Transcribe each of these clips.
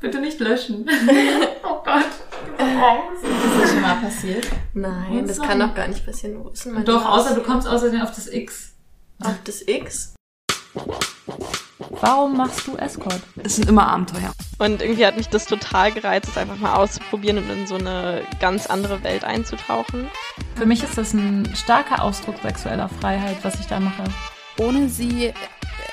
bitte nicht löschen. oh Gott. Ist das schon mal passiert? Nein, das kann doch gar nicht passieren. Wo ist denn Doch, außer du kommst außerdem auf das X. auf das X. Warum machst du Escort? Es sind immer Abenteuer. Und irgendwie hat mich das total gereizt, es einfach mal auszuprobieren und in so eine ganz andere Welt einzutauchen. Für mich ist das ein starker Ausdruck sexueller Freiheit, was ich da mache. ohne sie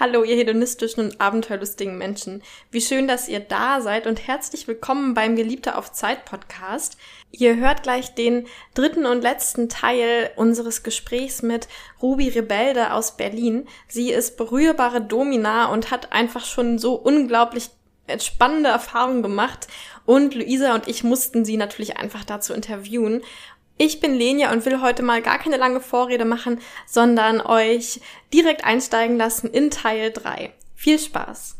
Hallo, ihr hedonistischen und abenteuerlustigen Menschen. Wie schön, dass ihr da seid und herzlich willkommen beim Geliebte auf Zeit Podcast. Ihr hört gleich den dritten und letzten Teil unseres Gesprächs mit Ruby Rebelde aus Berlin. Sie ist berührbare Domina und hat einfach schon so unglaublich spannende Erfahrungen gemacht. Und Luisa und ich mussten sie natürlich einfach dazu interviewen. Ich bin Lenia und will heute mal gar keine lange Vorrede machen, sondern euch direkt einsteigen lassen in Teil 3. Viel Spaß!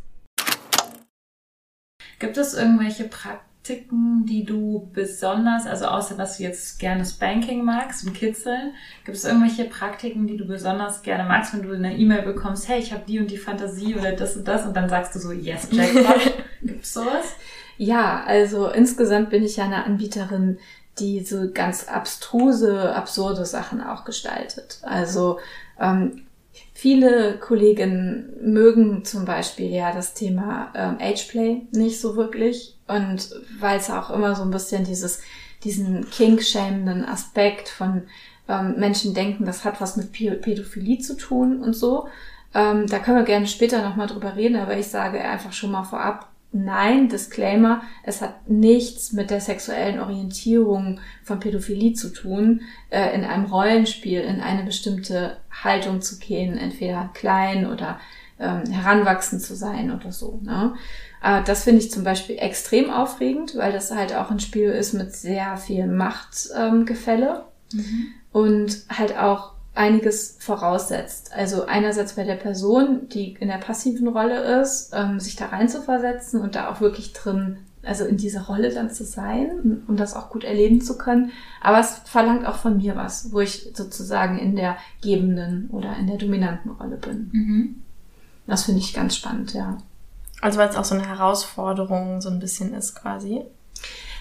Gibt es irgendwelche Praktiken, die du besonders, also außer dass du jetzt gerne Spanking magst und Kitzeln, gibt es irgendwelche Praktiken, die du besonders gerne magst, wenn du eine E-Mail bekommst, hey, ich habe die und die Fantasie oder das und das und dann sagst du so, yes, Jackpot. Gibt es sowas? Ja, also insgesamt bin ich ja eine Anbieterin, die so ganz abstruse, absurde Sachen auch gestaltet. Also ähm, viele Kolleginnen mögen zum Beispiel ja das Thema ähm, Ageplay nicht so wirklich und weil es auch immer so ein bisschen dieses diesen kink-schämenden Aspekt von ähm, Menschen denken, das hat was mit Pä- Pädophilie zu tun und so. Ähm, da können wir gerne später nochmal drüber reden, aber ich sage einfach schon mal vorab, Nein, Disclaimer, es hat nichts mit der sexuellen Orientierung von Pädophilie zu tun, äh, in einem Rollenspiel in eine bestimmte Haltung zu gehen, entweder klein oder ähm, heranwachsend zu sein oder so. Ne? Äh, das finde ich zum Beispiel extrem aufregend, weil das halt auch ein Spiel ist mit sehr viel Machtgefälle ähm, Gefälle und halt auch einiges voraussetzt. Also einerseits bei der Person, die in der passiven Rolle ist, ähm, sich da rein zu versetzen und da auch wirklich drin, also in dieser Rolle dann zu sein, um das auch gut erleben zu können. Aber es verlangt auch von mir was, wo ich sozusagen in der gebenden oder in der dominanten Rolle bin. Mhm. Das finde ich ganz spannend, ja. Also weil es auch so eine Herausforderung so ein bisschen ist quasi.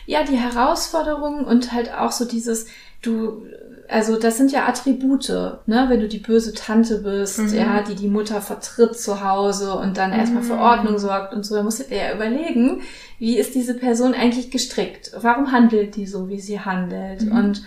Ja, die Herausforderung und halt auch so dieses, du, also das sind ja Attribute, ne, wenn du die böse Tante bist, Mhm. ja, die die Mutter vertritt zu Hause und dann erstmal für Mhm. Ordnung sorgt und so, da musst du dir ja überlegen, wie ist diese Person eigentlich gestrickt? Warum handelt die so, wie sie handelt? Mhm. Und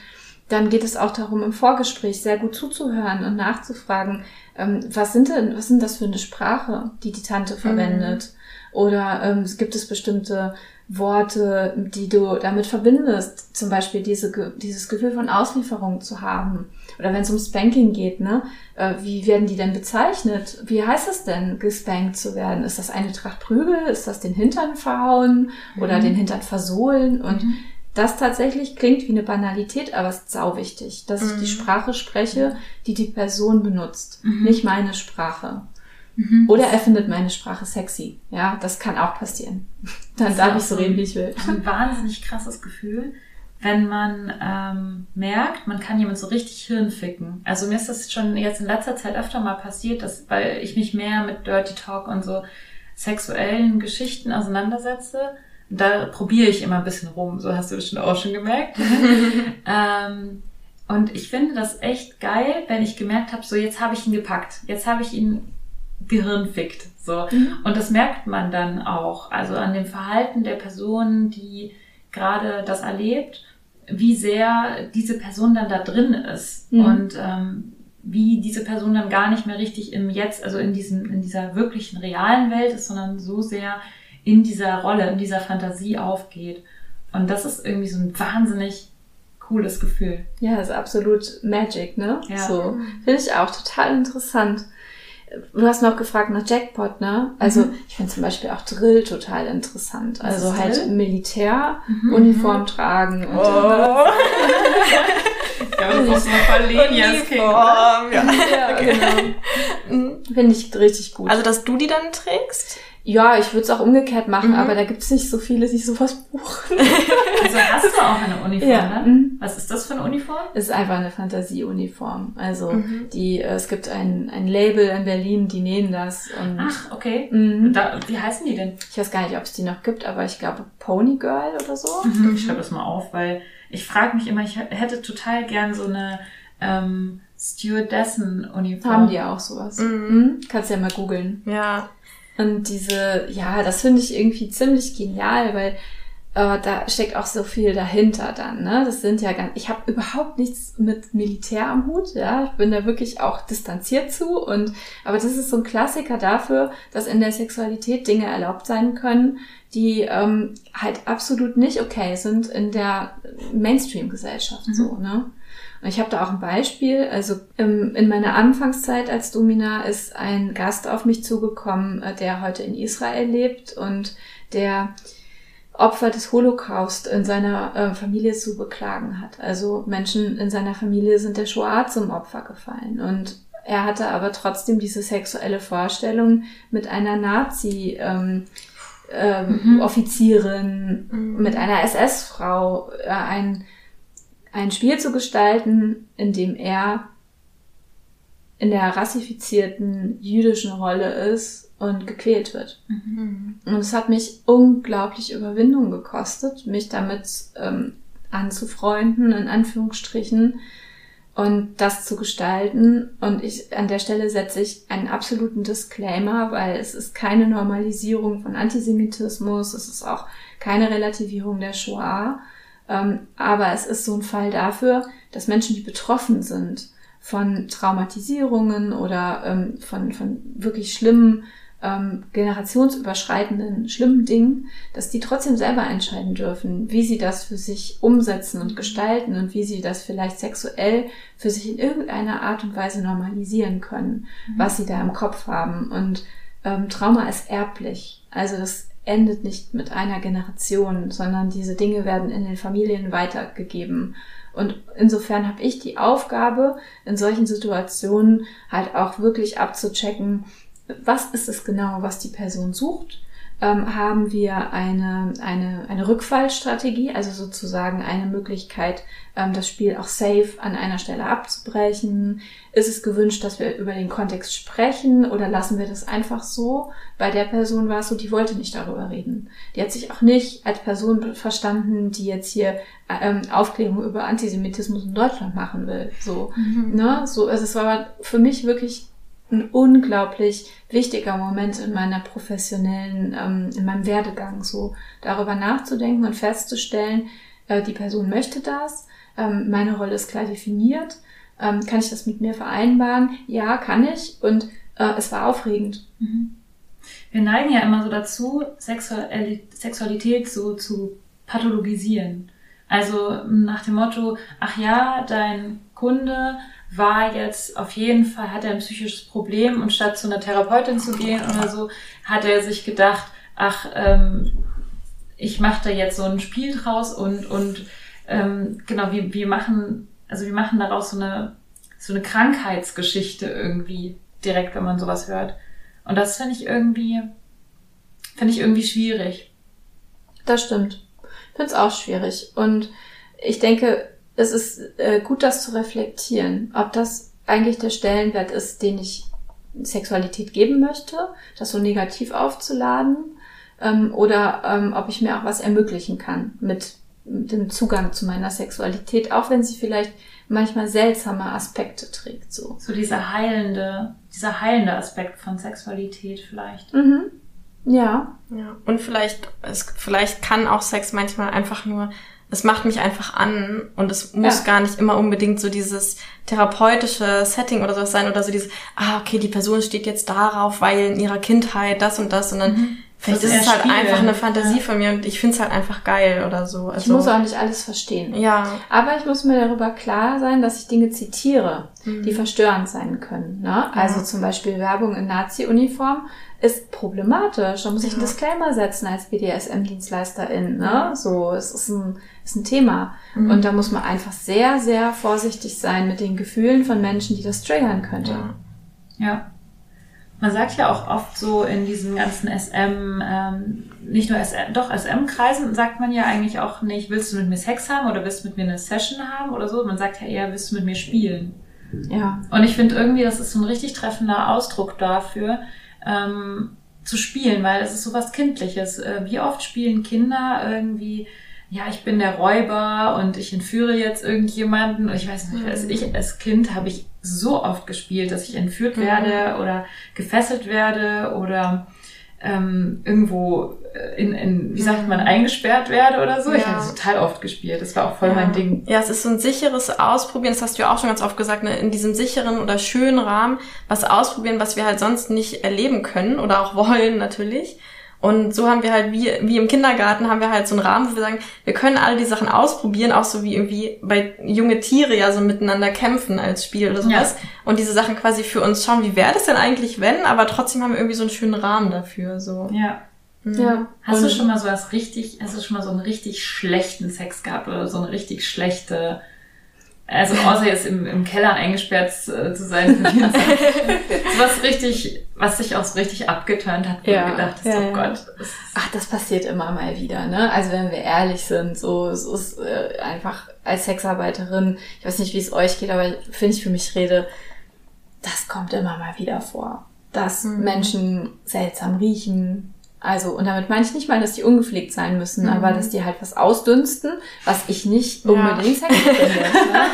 dann geht es auch darum, im Vorgespräch sehr gut zuzuhören und nachzufragen, ähm, was sind denn, was sind das für eine Sprache, die die Tante verwendet? Oder ähm, gibt es bestimmte Worte, die du damit verbindest? Zum Beispiel diese, dieses Gefühl von Auslieferung zu haben. Oder wenn es um Spanking geht, ne? Äh, wie werden die denn bezeichnet? Wie heißt es denn, gespankt zu werden? Ist das eine Tracht Prügel? Ist das den Hintern verhauen? Oder Mhm. den Hintern versohlen? Und Mhm. das tatsächlich klingt wie eine Banalität, aber es ist sau wichtig, dass ich Mhm. die Sprache spreche, die die Person benutzt, Mhm. nicht meine Sprache. Mhm. Oder er findet meine Sprache sexy. Ja, das kann auch passieren. Dann darf ich so reden, wie ich will. ein wahnsinnig krasses Gefühl, wenn man ähm, merkt, man kann jemand so richtig Hirn ficken. Also mir ist das schon jetzt in letzter Zeit öfter mal passiert, dass, weil ich mich mehr mit Dirty Talk und so sexuellen Geschichten auseinandersetze. Da probiere ich immer ein bisschen rum, so hast du das schon auch schon gemerkt. ähm, und ich finde das echt geil, wenn ich gemerkt habe, so jetzt habe ich ihn gepackt, jetzt habe ich ihn gehirnfickt. So. Und das merkt man dann auch, also an dem Verhalten der Person, die gerade das erlebt, wie sehr diese Person dann da drin ist Mhm. und ähm, wie diese Person dann gar nicht mehr richtig im Jetzt, also in diesem, in dieser wirklichen realen Welt ist, sondern so sehr in dieser Rolle, in dieser Fantasie aufgeht. Und das ist irgendwie so ein wahnsinnig cooles Gefühl. Ja, ist absolut Magic, ne? Ja. So. Finde ich auch total interessant. Du hast noch gefragt nach Jackpot, ne? Also ich finde zum Beispiel auch Drill total interessant. Was also halt Drill? Militär, Mhm. Uniform tragen und Oh. Ja, das Lenias King, oder? Ja. ja, genau. Finde ich richtig gut. Also, dass du die dann trägst? Ja, ich würde es auch umgekehrt machen, Mhm. aber da gibt's nicht so viele, die sowas buchen. Also hast du auch eine Uniform, Ja. ne? Mhm. Was ist das für eine Uniform? Es ist einfach eine Fantasieuniform. Also Mhm. die, äh, es gibt ein, ein Label in Berlin, die nähen das und Ach, okay. Mhm. Da, wie heißen die denn? ich weiß gar nicht, ob es die noch gibt, aber ich glaube Pony Girl oder so. Ich schreibe das mal auf, weil ich frage mich immer, ich hätte total gern so eine ähm, Stewardessen-Uniform. Haben die auch sowas. Mhm. Mhm. Kannst ja mal googeln. Ja. Und diese, ja, das finde ich irgendwie ziemlich genial, weil äh, da steckt auch so viel dahinter dann. Ne? Das sind ja ganz, ich habe überhaupt nichts mit Militär am Hut, ja. Ich bin da wirklich auch distanziert zu und aber das ist so ein Klassiker dafür, dass in der Sexualität Dinge erlaubt sein können, die ähm, halt absolut nicht okay sind in der Mainstream-Gesellschaft so, ne? Ich habe da auch ein Beispiel. Also ähm, in meiner Anfangszeit als Domina ist ein Gast auf mich zugekommen, äh, der heute in Israel lebt und der Opfer des Holocaust in seiner äh, Familie zu beklagen hat. Also Menschen in seiner Familie sind der Shoah zum Opfer gefallen. Und er hatte aber trotzdem diese sexuelle Vorstellung mit einer Nazi. Ähm, ähm, Mhm. Offizierin, Mhm. mit einer SS-Frau äh, ein, ein Spiel zu gestalten, in dem er in der rassifizierten jüdischen Rolle ist und gequält wird. Mhm. Und es hat mich unglaublich Überwindung gekostet, mich damit ähm, anzufreunden, in Anführungsstrichen, und das zu gestalten. Und ich, an der Stelle setze ich einen absoluten Disclaimer, weil es ist keine Normalisierung von Antisemitismus, es ist auch keine Relativierung der Shoah. Ähm, aber es ist so ein Fall dafür, dass Menschen, die betroffen sind von Traumatisierungen oder ähm, von, von wirklich schlimmen, ähm, generationsüberschreitenden, schlimmen Dingen, dass die trotzdem selber entscheiden dürfen, wie sie das für sich umsetzen und gestalten und wie sie das vielleicht sexuell für sich in irgendeiner Art und Weise normalisieren können, was sie da im Kopf haben. Und ähm, Trauma ist erblich. Also das endet nicht mit einer Generation, sondern diese Dinge werden in den Familien weitergegeben. Und insofern habe ich die Aufgabe, in solchen Situationen halt auch wirklich abzuchecken, was ist es genau, was die Person sucht? Ähm, haben wir eine, eine, eine Rückfallstrategie, also sozusagen eine Möglichkeit, ähm, das Spiel auch safe an einer Stelle abzubrechen? Ist es gewünscht, dass wir über den Kontext sprechen oder lassen wir das einfach so? Bei der Person war es so, die wollte nicht darüber reden. Die hat sich auch nicht als Person verstanden, die jetzt hier ähm, Aufklärung über Antisemitismus in Deutschland machen will. So, ne? So, also es war für mich wirklich ein unglaublich wichtiger Moment in meiner professionellen, ähm, in meinem Werdegang, so darüber nachzudenken und festzustellen, äh, die Person möchte das, ähm, meine Rolle ist klar definiert, ähm, kann ich das mit mir vereinbaren? Ja, kann ich und äh, es war aufregend. Wir neigen ja immer so dazu, Sexuali- Sexualität so zu pathologisieren. Also nach dem Motto, ach ja, dein Kunde war jetzt auf jeden Fall, hat er ein psychisches Problem und statt zu einer Therapeutin zu gehen oder so, hat er sich gedacht, ach, ähm, ich mache da jetzt so ein Spiel draus und, und ähm, genau, wir, wir machen, also wir machen daraus so eine, so eine Krankheitsgeschichte irgendwie direkt, wenn man sowas hört. Und das finde ich irgendwie, finde ich irgendwie schwierig. Das stimmt. Ich finde es auch schwierig. Und ich denke, es ist äh, gut, das zu reflektieren, ob das eigentlich der Stellenwert ist, den ich Sexualität geben möchte, das so negativ aufzuladen, ähm, oder ähm, ob ich mir auch was ermöglichen kann mit, mit dem Zugang zu meiner Sexualität, auch wenn sie vielleicht manchmal seltsame Aspekte trägt. So. So dieser heilende, dieser heilende Aspekt von Sexualität vielleicht. Mhm. Ja. Ja. Und vielleicht, es, vielleicht kann auch Sex manchmal einfach nur, es macht mich einfach an und es muss Ja. gar nicht immer unbedingt so dieses therapeutische Setting oder sowas sein oder so dieses, ah, okay, die Person steht jetzt darauf, weil in ihrer Kindheit das und das, sondern Vielleicht Das ist es halt spielen. einfach eine Fantasie Ja. von mir und ich finde es halt einfach geil oder so. Also, Ich muss auch nicht alles verstehen. ja. Aber ich muss mir darüber klar sein, dass ich Dinge zitiere, Mhm. die verstörend sein können. Ne? Also zum Beispiel Werbung in Nazi-Uniform ist problematisch. Da muss ich einen Ja. Disclaimer setzen als BDSM-Dienstleisterin. Ne? So, es ist ein, ist ein Thema. Mhm. Und da muss man einfach sehr, sehr vorsichtig sein mit den Gefühlen von Menschen, die das triggern könnte. Ja. Ja. Man sagt ja auch oft so in diesen ganzen SM, ähm, nicht nur SM, doch SM-Kreisen sagt man ja eigentlich auch nicht, willst du mit mir Sex haben oder willst du mit mir eine Session haben oder so. Man sagt ja eher, willst du mit mir spielen. Ja. Und ich finde irgendwie, das ist so ein richtig treffender Ausdruck dafür, ähm, zu spielen, weil es ist sowas Kindliches. Äh, wie oft spielen Kinder irgendwie, ja, ich bin der Räuber und ich entführe jetzt irgendjemanden. Und ich weiß nicht, als ich als Kind habe ich so oft gespielt, dass ich entführt werde oder gefesselt werde oder ähm, irgendwo äh, in, in, wie sagt man, eingesperrt werde oder so. Ich Ja. habe das total oft gespielt. Das war auch voll ja. mein Ding. Ja, es ist so ein sicheres Ausprobieren, das hast du ja auch schon ganz oft gesagt, ne? in diesem sicheren oder schönen Rahmen was ausprobieren, was wir halt sonst nicht erleben können oder auch wollen natürlich. Und so haben wir halt, wie, wie im Kindergarten, haben wir halt so einen Rahmen, wo wir sagen, wir können alle die Sachen ausprobieren, auch so wie irgendwie bei junge Tiere ja so miteinander kämpfen als Spiel oder sowas. Und diese Sachen quasi für uns schauen, wie wäre das denn eigentlich, wenn, aber trotzdem haben wir irgendwie so einen schönen Rahmen dafür, so. Ja. Mhm. Ja. Hast du schon mal so was richtig, hast du schon mal so einen richtig schlechten Sex gehabt oder so eine richtig schlechte, also außer jetzt im, im Keller eingesperrt äh, zu sein für 24 Stunden. so was richtig, was dich auch so richtig abgeturnt hat, wo Ja, du gedacht hast, ja, oh. Gott. Das Ach, das passiert immer mal wieder, ne? Also wenn wir ehrlich sind, so es ist äh, einfach als Sexarbeiterin, ich weiß nicht, wie es euch geht, aber wenn ich für mich rede, das kommt immer mal wieder vor, dass Mhm. Menschen seltsam riechen. Also, und damit meine ich nicht mal, dass die ungepflegt sein müssen, aber dass die halt was ausdünsten, was ich nicht Ja. unbedingt sexy finde. ne?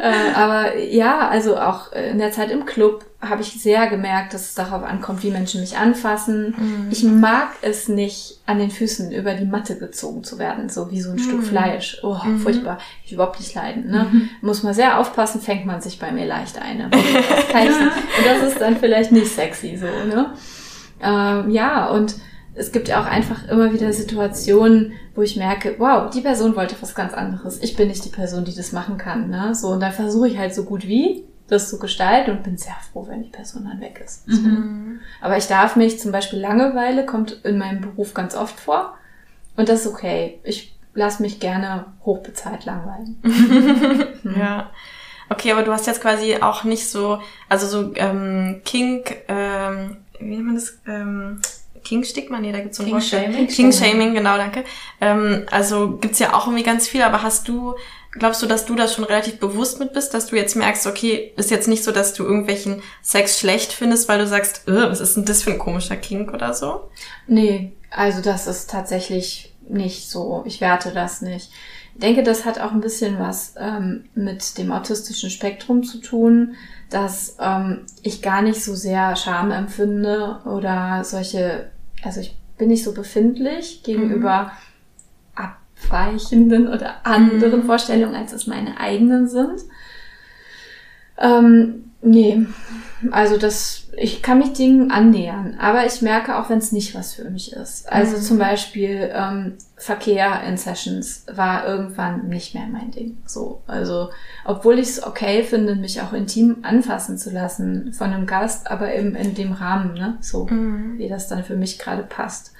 äh, aber ja, also auch in der Zeit im Club habe ich sehr gemerkt, dass es darauf ankommt, wie Menschen mich anfassen. Mhm. Ich mag es nicht, an den Füßen über die Matte gezogen zu werden, so wie so ein Stück Fleisch. Oh, furchtbar. Ich überhaupt nicht leiden. Ne? Muss man sehr aufpassen, fängt man sich bei mir leicht ein. Aber das kann ich nicht. Und das ist dann vielleicht nicht sexy so, ne? Ähm, ja, und es gibt ja auch einfach immer wieder Situationen, wo ich merke, wow, die Person wollte was ganz anderes. Ich bin nicht die Person, die das machen kann. Ne? So, und dann versuche ich halt so gut wie das zu gestalten und bin sehr froh, wenn die Person dann weg ist. So. Aber ich darf mich zum Beispiel Langeweile kommt in meinem Beruf ganz oft vor. Und das ist okay. Ich lasse mich gerne hochbezahlt langweilen. Ja. Okay, aber du hast jetzt quasi auch nicht so, also so ähm, Kink, ähm, wie nennt man das? Ähm, King-Stigma? Nee, da gibt's so ein Wort. King-Shaming? King-Shaming, genau, danke. Ähm, also gibt's ja auch irgendwie ganz viel, aber hast du, glaubst du, dass du das schon relativ bewusst mit bist, dass du jetzt merkst, okay, ist jetzt nicht so, dass du irgendwelchen Sex schlecht findest, weil du sagst, äh, was ist denn das für ein komischer Kink oder so? Nee, also das ist tatsächlich nicht so. Ich werte das nicht. Ich denke, das hat auch ein bisschen was ähm, mit dem autistischen Spektrum zu tun, dass ähm, ich gar nicht so sehr Scham empfinde oder solche, also ich bin nicht so befindlich gegenüber abweichenden oder anderen Vorstellungen, als es meine eigenen sind. Ähm, nee, also das, ich kann mich Dingen annähern, aber ich merke auch, wenn es nicht was für mich ist. Also zum Beispiel ähm, Verkehr in Sessions war irgendwann nicht mehr mein Ding. So, also obwohl ich es okay finde, mich auch intim anfassen zu lassen von einem Gast, aber eben in dem Rahmen, ne, so wie das dann für mich gerade passt.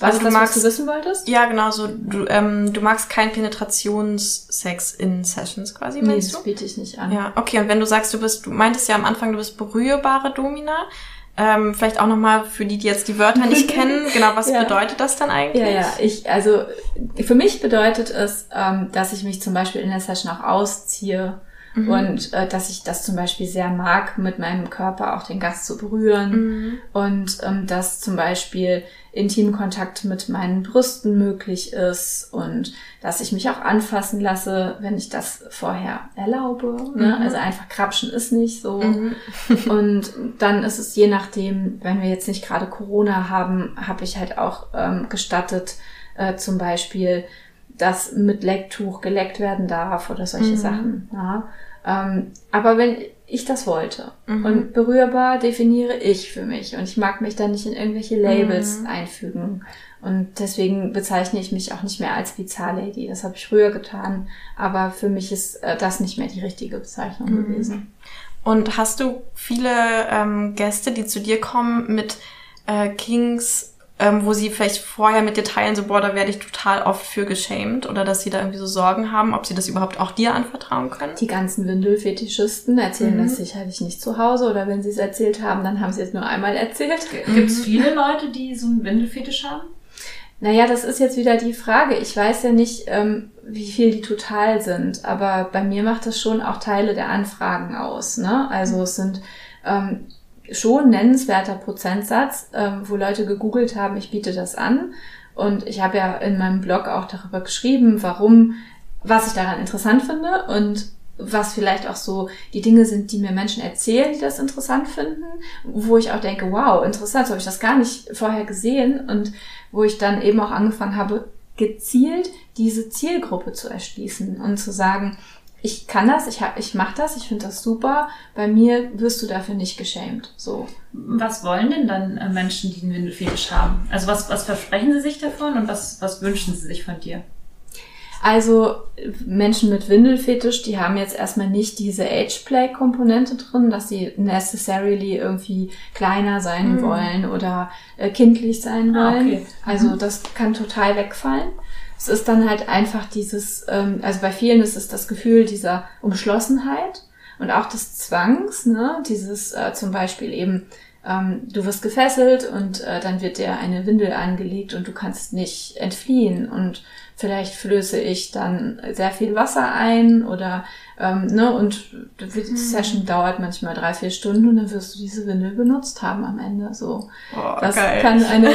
Was Also du das, magst- was du wissen wolltest? Ja, genau, so, du, ähm, du magst keinen Penetrationssex in Sessions quasi, Nee, meinst das du? biete ich nicht an. Ja, okay. Und wenn du sagst, du bist, du meintest ja am Anfang, du bist berührbare Domina. Ähm, vielleicht auch nochmal für die, die jetzt die Wörter nicht kennen. Genau, was Ja. bedeutet das dann eigentlich? Ja, ja, ich, also für mich bedeutet es, ähm, dass ich mich zum Beispiel in der Session auch ausziehe und äh, dass ich das zum Beispiel sehr mag, mit meinem Körper auch den Gast zu berühren Mhm. und ähm, dass zum Beispiel Intimkontakt mit meinen Brüsten möglich ist und dass ich mich auch anfassen lasse, wenn ich das vorher erlaube. Ne? Also einfach krapschen ist nicht so. Und dann ist es je nachdem, wenn wir jetzt nicht gerade Corona haben, habe ich halt auch ähm, gestattet, äh, zum Beispiel, dass mit Lecktuch geleckt werden darf oder solche Sachen. Ja. Ähm, aber wenn ich das wollte Mhm. und berührbar definiere ich für mich und ich mag mich da nicht in irgendwelche Labels Mhm. einfügen. Und deswegen bezeichne ich mich auch nicht mehr als Bizarre-Lady. Das habe ich früher getan, aber für mich ist äh, das nicht mehr die richtige Bezeichnung Mhm. gewesen. Und hast du viele ähm, Gäste, die zu dir kommen mit äh, Kings, ähm, wo sie vielleicht vorher mit dir teilen, so, boah, da werde ich total oft für geschämt oder dass sie da irgendwie so Sorgen haben, ob sie das überhaupt auch dir anvertrauen können? Die ganzen Windelfetischisten erzählen Mhm. das sicherlich nicht zu Hause oder wenn sie es erzählt haben, dann haben sie es nur einmal erzählt. Gibt es viele Leute, die so einen Windelfetisch haben? Naja, das ist jetzt wieder die Frage. Ich weiß ja nicht, ähm, wie viel die total sind, aber bei mir macht das schon auch Teile der Anfragen aus. Ne? Also es sind ähm, schon nennenswerter Prozentsatz, ähm, wo Leute gegoogelt haben, ich biete das an. Und ich habe ja in meinem Blog auch darüber geschrieben, warum, was ich daran interessant finde und was vielleicht auch so die Dinge sind, die mir Menschen erzählen, die das interessant finden, wo ich auch denke, wow, interessant, so habe ich das gar nicht vorher gesehen und wo ich dann eben auch angefangen habe, gezielt diese Zielgruppe zu erschließen und zu sagen, ich kann das, ich, hab- ich mache das, ich finde das super, bei mir wirst du dafür nicht geschämt. So. Was wollen denn dann äh, Menschen, die einen Windelfetisch haben? Also was, was versprechen sie sich davon und was, was wünschen sie sich von dir? Also Menschen mit Windelfetisch, die haben jetzt erstmal nicht diese Ageplay-Komponente drin, dass sie necessarily irgendwie kleiner sein Mhm. wollen oder äh, kindlich sein Ah, wollen. okay. Also Mhm. das kann total wegfallen. Es ist dann halt einfach dieses, ähm, also bei vielen ist es das Gefühl dieser Umschlossenheit und auch des Zwangs, ne? Dieses äh, zum Beispiel eben, ähm, du wirst gefesselt und äh, dann wird dir eine Windel angelegt und du kannst nicht entfliehen und vielleicht flöße ich dann sehr viel Wasser ein oder ähm, ne und die Session dauert manchmal drei vier Stunden und dann wirst du diese Windel benutzt haben am Ende so Boah, das geil. kann eine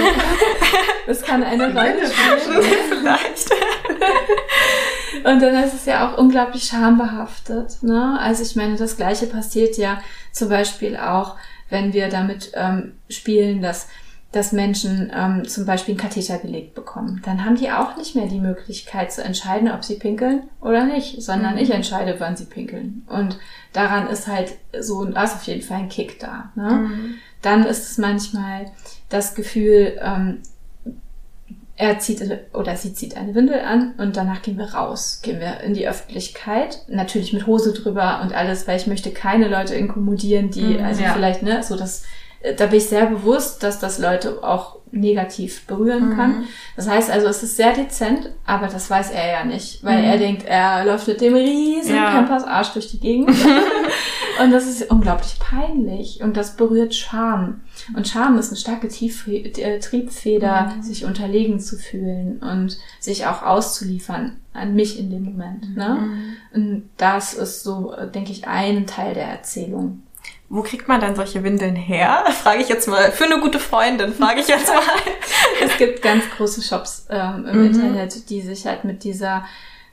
das kann eine Rolle spielen Vielleicht. und dann ist es ja auch unglaublich schambehaftet. Ne? Also ich meine, das Gleiche passiert ja zum Beispiel auch, wenn wir damit ähm, spielen, dass, dass Menschen ähm, zum Beispiel einen Katheter gelegt bekommen. Dann haben die auch nicht mehr die Möglichkeit zu entscheiden, ob sie pinkeln oder nicht, sondern Mhm. ich entscheide, wann sie pinkeln. Und daran ist halt so, da ist auf jeden Fall ein Kick da. Ne? Mhm. dann ist es manchmal das Gefühl, ähm, er zieht oder sie zieht eine Windel an und danach gehen wir raus, gehen wir in die Öffentlichkeit, natürlich mit Hose drüber und alles, weil ich möchte keine Leute inkommodieren, die, Mhm, also ja. vielleicht, ne, so das, da bin ich sehr bewusst, dass das Leute auch negativ berühren Mhm. kann. Das heißt also, es ist sehr dezent, aber das weiß er ja nicht, weil Mhm. er denkt, er läuft mit dem riesen Ja. Campers Arsch durch die Gegend. und das ist unglaublich peinlich und das berührt Scham. Und Scham ist eine starke Tief äh, Triebfeder, Mhm. sich unterlegen zu fühlen und sich auch auszuliefern an mich in dem Moment. Ne? Mhm. Und das ist so, äh, denke ich, ein Teil der Erzählung. Wo kriegt man dann solche Windeln her? Frage ich jetzt mal. Für eine gute Freundin, frage ich jetzt mal. es gibt ganz große Shops ähm, im Mhm. Internet, die sich halt mit dieser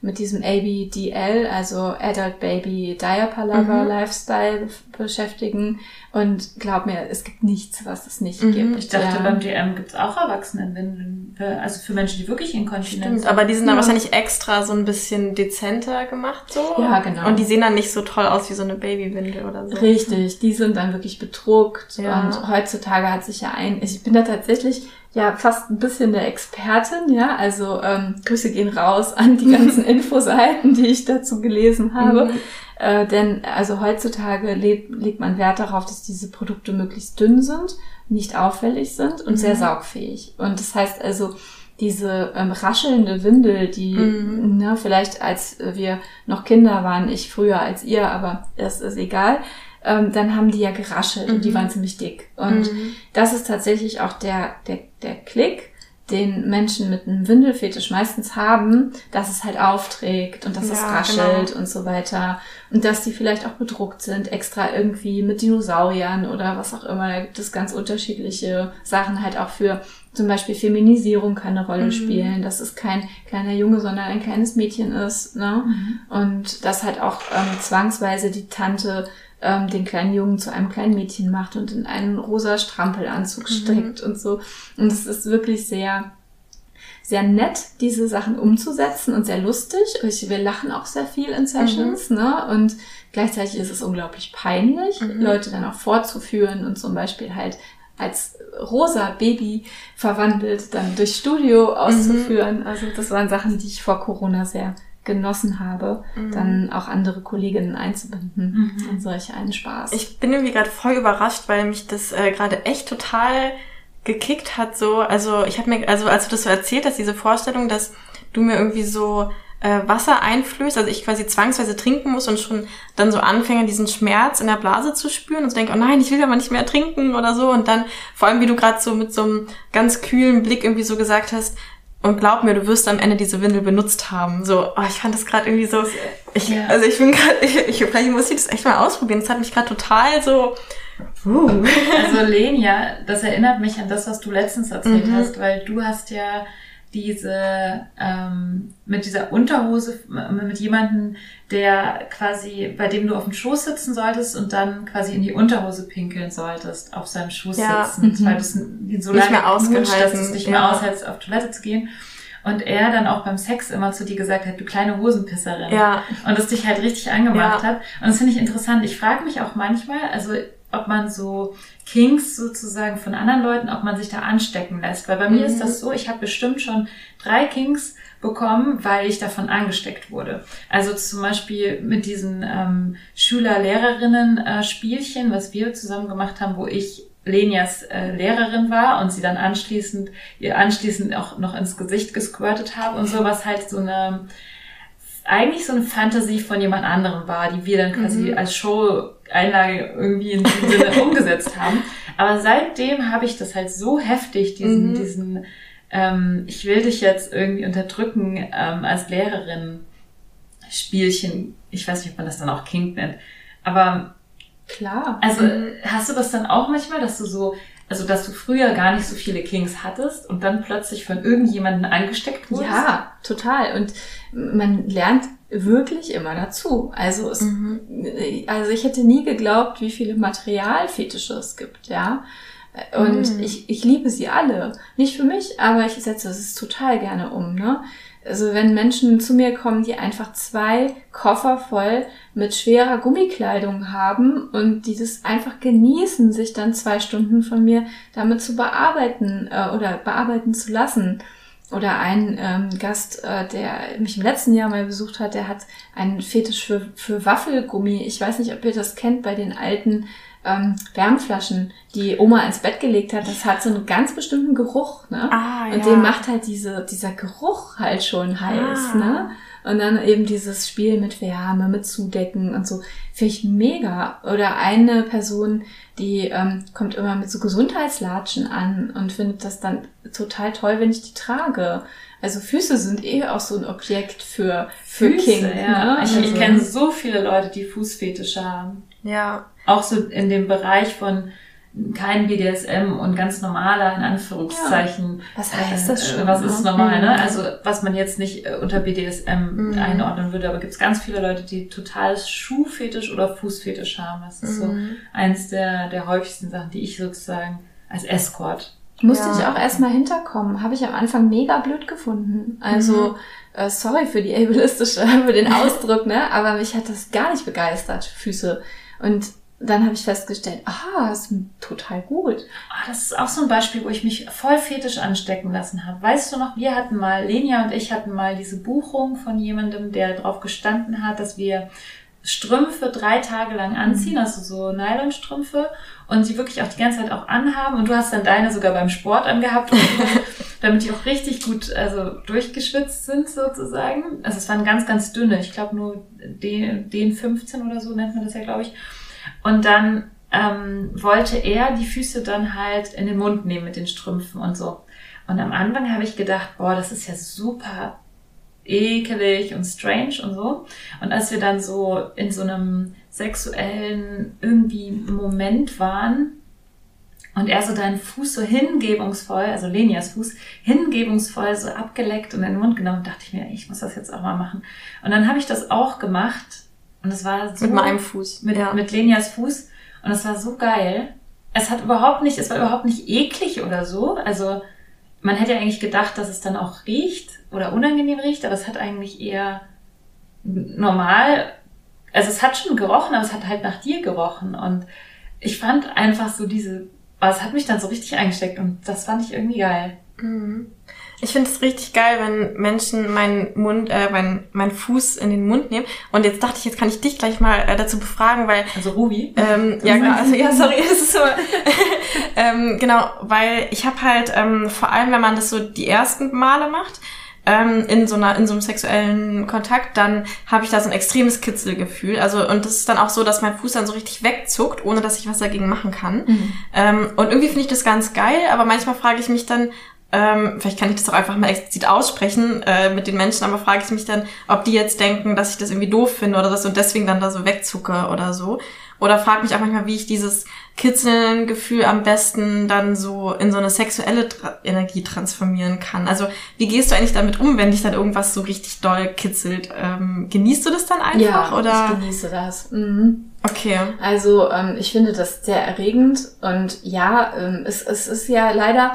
mit diesem ABDL, also Adult Baby Diaper Lover Mhm. Lifestyle beschäftigen. Und glaub mir, es gibt nichts, was es nicht Mhm. gibt. Ich dachte, Ja. beim DM gibt's auch Erwachsenenwindeln. Also für Menschen, die wirklich inkontinent Stimmt, sind. aber die sind dann Ja. wahrscheinlich extra so ein bisschen dezenter gemacht so. Ja, genau. Und die sehen dann nicht so toll aus wie so eine Babywindel oder so. Richtig, die sind dann wirklich bedruckt Ja. und heutzutage hat sich ja ein, ich bin da tatsächlich ja fast ein bisschen der Expertin, ja, also ähm, Grüße gehen raus an die ganzen Infoseiten, die ich dazu gelesen habe, Mhm. äh, denn also heutzutage legt, legt man Wert darauf, dass diese Produkte möglichst dünn sind, nicht auffällig sind und Mhm. sehr saugfähig und das heißt also diese ähm, raschelnde Windel, die Mhm. na, vielleicht als wir noch Kinder waren, ich früher als ihr, aber das ist egal, ähm, dann haben die ja geraschelt und die Mhm. waren ziemlich dick. Und Mhm. das ist tatsächlich auch der, der, der Klick, den Menschen mit einem Windelfetisch meistens haben, dass es halt aufträgt und dass es Ja, raschelt genau. und so weiter. Und dass die vielleicht auch bedruckt sind, extra irgendwie mit Dinosauriern oder was auch immer. Da gibt es ganz unterschiedliche Sachen halt auch für zum Beispiel Feminisierung kann eine Rolle Mhm. spielen, dass es kein kleiner Junge, sondern ein kleines Mädchen ist. Ne? Mhm. Und dass halt auch ähm, zwangsweise die Tante ähm, den kleinen Jungen zu einem kleinen Mädchen macht und in einen rosa Strampelanzug Mhm. steckt und so. Und es ist wirklich sehr, sehr nett, diese Sachen umzusetzen und sehr lustig. Ich, wir lachen auch sehr viel in Sessions, Mhm. ne? Und gleichzeitig ist es unglaublich peinlich, Mhm. Leute dann auch vorzuführen und zum Beispiel halt als rosa Baby verwandelt dann durchs Studio auszuführen. Mhm. Also das waren Sachen, die ich vor Corona sehr genossen habe, Mhm. dann auch andere Kolleginnen einzubinden in solch einen Spaß. Ich bin irgendwie gerade voll überrascht, weil mich das äh, gerade echt total gekickt hat. So, also ich habe mir, also als du das so erzählt hast, diese Vorstellung, dass du mir irgendwie so äh, Wasser einflößt, also ich quasi zwangsweise trinken muss und schon dann so anfange, diesen Schmerz in der Blase zu spüren und so denke, oh nein, ich will aber nicht mehr trinken oder so. Und dann, vor allem wie du gerade so mit so einem ganz kühlen Blick irgendwie so gesagt hast, und glaub mir, du wirst am Ende diese Windel benutzt haben. So, oh, ich fand das gerade irgendwie so. Ich, Ja. Also ich bin gerade, ich, ich, vielleicht muss ich das echt mal ausprobieren. Das hat mich gerade total so. Uh. Also Lenia, das erinnert mich an das, was du letztens erzählt Mhm. hast, weil du hast ja diese ähm, mit dieser Unterhose mit jemanden, der quasi bei dem du auf dem Schoß sitzen solltest und dann quasi in die Unterhose pinkeln solltest auf seinem Schoß Ja. sitzend, Mhm. weil du es ihn so Nicht lange mehr knutscht, dass es nicht ja. mehr aushältst, auf Toilette zu gehen. Und er dann auch beim Sex immer zu dir gesagt hat, du kleine Hosenpisserin. Ja. Und es dich halt richtig angemacht Ja. hat. Und das finde ich interessant. Ich frage mich auch manchmal, also ob man so Kings sozusagen von anderen Leuten, ob man sich da anstecken lässt. Weil bei mir Mhm. ist das so, ich habe bestimmt schon drei Kings bekommen, weil ich davon angesteckt wurde. Also zum Beispiel mit diesen ähm, Schüler-Lehrerinnen-Spielchen, was wir zusammen gemacht haben, wo ich Lenias äh, Lehrerin war und sie dann anschließend ihr anschließend auch noch ins Gesicht gesquirtet habe und so, was halt so eine eigentlich so eine Fantasie von jemand anderem war, die wir dann quasi Mhm. als Show-Einlage irgendwie in diesem Sinne umgesetzt haben. Aber seitdem habe ich das halt so heftig, diesen, Mhm. diesen, ähm, ich will dich jetzt irgendwie unterdrücken ähm, als Lehrerin Spielchen. Ich weiß nicht, ob man das dann auch Kink nennt. Aber Klar. also Mhm. hast du das dann auch manchmal, dass du so, also dass du früher gar nicht so viele Kings hattest und dann plötzlich von irgendjemandem angesteckt wurdest? Ja, total. Und man lernt wirklich immer dazu. Also es, Mhm. also ich hätte nie geglaubt, wie viele Materialfetische es gibt, ja. Und Mhm. ich, ich liebe sie alle. Nicht für mich, aber ich setze es total gerne um, ne? Also wenn Menschen zu mir kommen, die einfach zwei Koffer voll mit schwerer Gummikleidung haben und die das einfach genießen, sich dann zwei Stunden von mir damit zu bearbeiten äh, oder bearbeiten zu lassen. Oder ein ähm, Gast, äh, der mich im letzten Jahr mal besucht hat, der hat einen Fetisch für, für Waffelgummi. Ich weiß nicht, ob ihr das kennt bei den alten ähm, Wärmflaschen, die Oma ins Bett gelegt hat. Das hat so einen ganz bestimmten Geruch, ne? Ah, Und den macht halt diese, dieser Geruch halt schon heiß, Ah. ne? Und dann eben dieses Spiel mit Wärme, mit Zudecken und so. Finde ich mega. Oder eine Person, die ähm, kommt immer mit so Gesundheitslatschen an und findet das dann total toll, wenn ich die trage. Also Füße sind eh auch so ein Objekt für, für Füße, King. ja. Ne? Ich, ich Also- kenne so viele Leute, die Fußfetische haben. Ja. Auch so in dem Bereich von kein BDSM und ganz normaler, in Anführungszeichen. Was heißt das äh, schon, Was ne? ist normal, Mhm. ne? Also was man jetzt nicht äh, unter BDSM Mhm. einordnen würde, aber gibt es ganz viele Leute, die total Schuhfetisch oder Fußfetisch haben. Das ist so Mhm. eins der, der häufigsten Sachen, die ich sozusagen als Escort. Musste Ja. ich auch erstmal hinterkommen. Habe ich am Anfang mega blöd gefunden. Also, äh, sorry für die ableistische, für den Ausdruck, ne? Aber mich hat das gar nicht begeistert, Füße. Und dann habe ich festgestellt, aha, ist total gut. Ah, das ist auch so ein Beispiel, wo ich mich voll fetisch anstecken lassen habe. Weißt du noch, wir hatten mal, Lenia und ich hatten mal diese Buchung von jemandem, der darauf gestanden hat, dass wir Strümpfe drei Tage lang anziehen, also so Nylonstrümpfe und sie wirklich auch die ganze Zeit auch anhaben und du hast dann deine sogar beim Sport angehabt, damit die auch richtig gut also durchgeschwitzt sind sozusagen. Also es waren ganz, ganz dünne, ich glaube nur den, den 15 oder so nennt man das ja, glaube ich. Und dann ähm, wollte er die Füße dann halt in den Mund nehmen mit den Strümpfen und so. Und am Anfang habe ich gedacht, boah, das ist ja super ekelig und strange und so. Und als wir dann so in so einem sexuellen irgendwie Moment waren und er so deinen Fuß so hingebungsvoll, also Lenias Fuß, hingebungsvoll so abgeleckt und in den Mund genommen, dachte ich mir, ich muss das jetzt auch mal machen. Und dann habe ich das auch gemacht und es war so Mit meinem Fuß. mit, ja. mit Lenias Fuß und es war so geil. Es hat überhaupt nicht, es war überhaupt nicht eklig oder so. Also man hätte ja eigentlich gedacht, dass es dann auch riecht oder unangenehm riecht, aber es hat eigentlich eher normal, also es hat schon gerochen, aber es hat halt nach dir gerochen und ich fand einfach so diese, aber es hat mich dann so richtig eingesteckt und das fand ich irgendwie geil. Mhm. Ich finde es richtig geil, wenn Menschen meinen Mund, äh, mein, mein Fuß in den Mund nehmen. Und jetzt dachte ich, jetzt kann ich dich gleich mal äh, dazu befragen, weil. Also Ruby? Ähm, ja, genau. Also, ja, sorry, das ist so. ähm, genau, weil ich habe halt, ähm, vor allem, wenn man das so die ersten Male macht, ähm, in so einer in so einem sexuellen Kontakt, dann habe ich da so ein extremes Kitzelgefühl. Also und das ist dann auch so, dass mein Fuß dann so richtig wegzuckt, ohne dass ich was dagegen machen kann. Mhm. Ähm, und irgendwie finde ich das ganz geil, aber manchmal frage ich mich dann, ähm, vielleicht kann ich das auch einfach mal explizit aussprechen äh, mit den Menschen, aber frage ich mich dann, ob die jetzt denken, dass ich das irgendwie doof finde oder das und deswegen dann da so wegzucke oder so. Oder frage mich auch manchmal, wie ich dieses Kitzeln-Gefühl am besten dann so in so eine sexuelle Tra Energie transformieren kann. Also wie gehst du eigentlich damit um, wenn dich dann irgendwas so richtig doll kitzelt? Ähm, genießt du das dann einfach? Ja, oder? ich genieße das. Mhm. Okay. Also ähm, ich finde das sehr erregend und ja, ähm, es, es ist ja leider,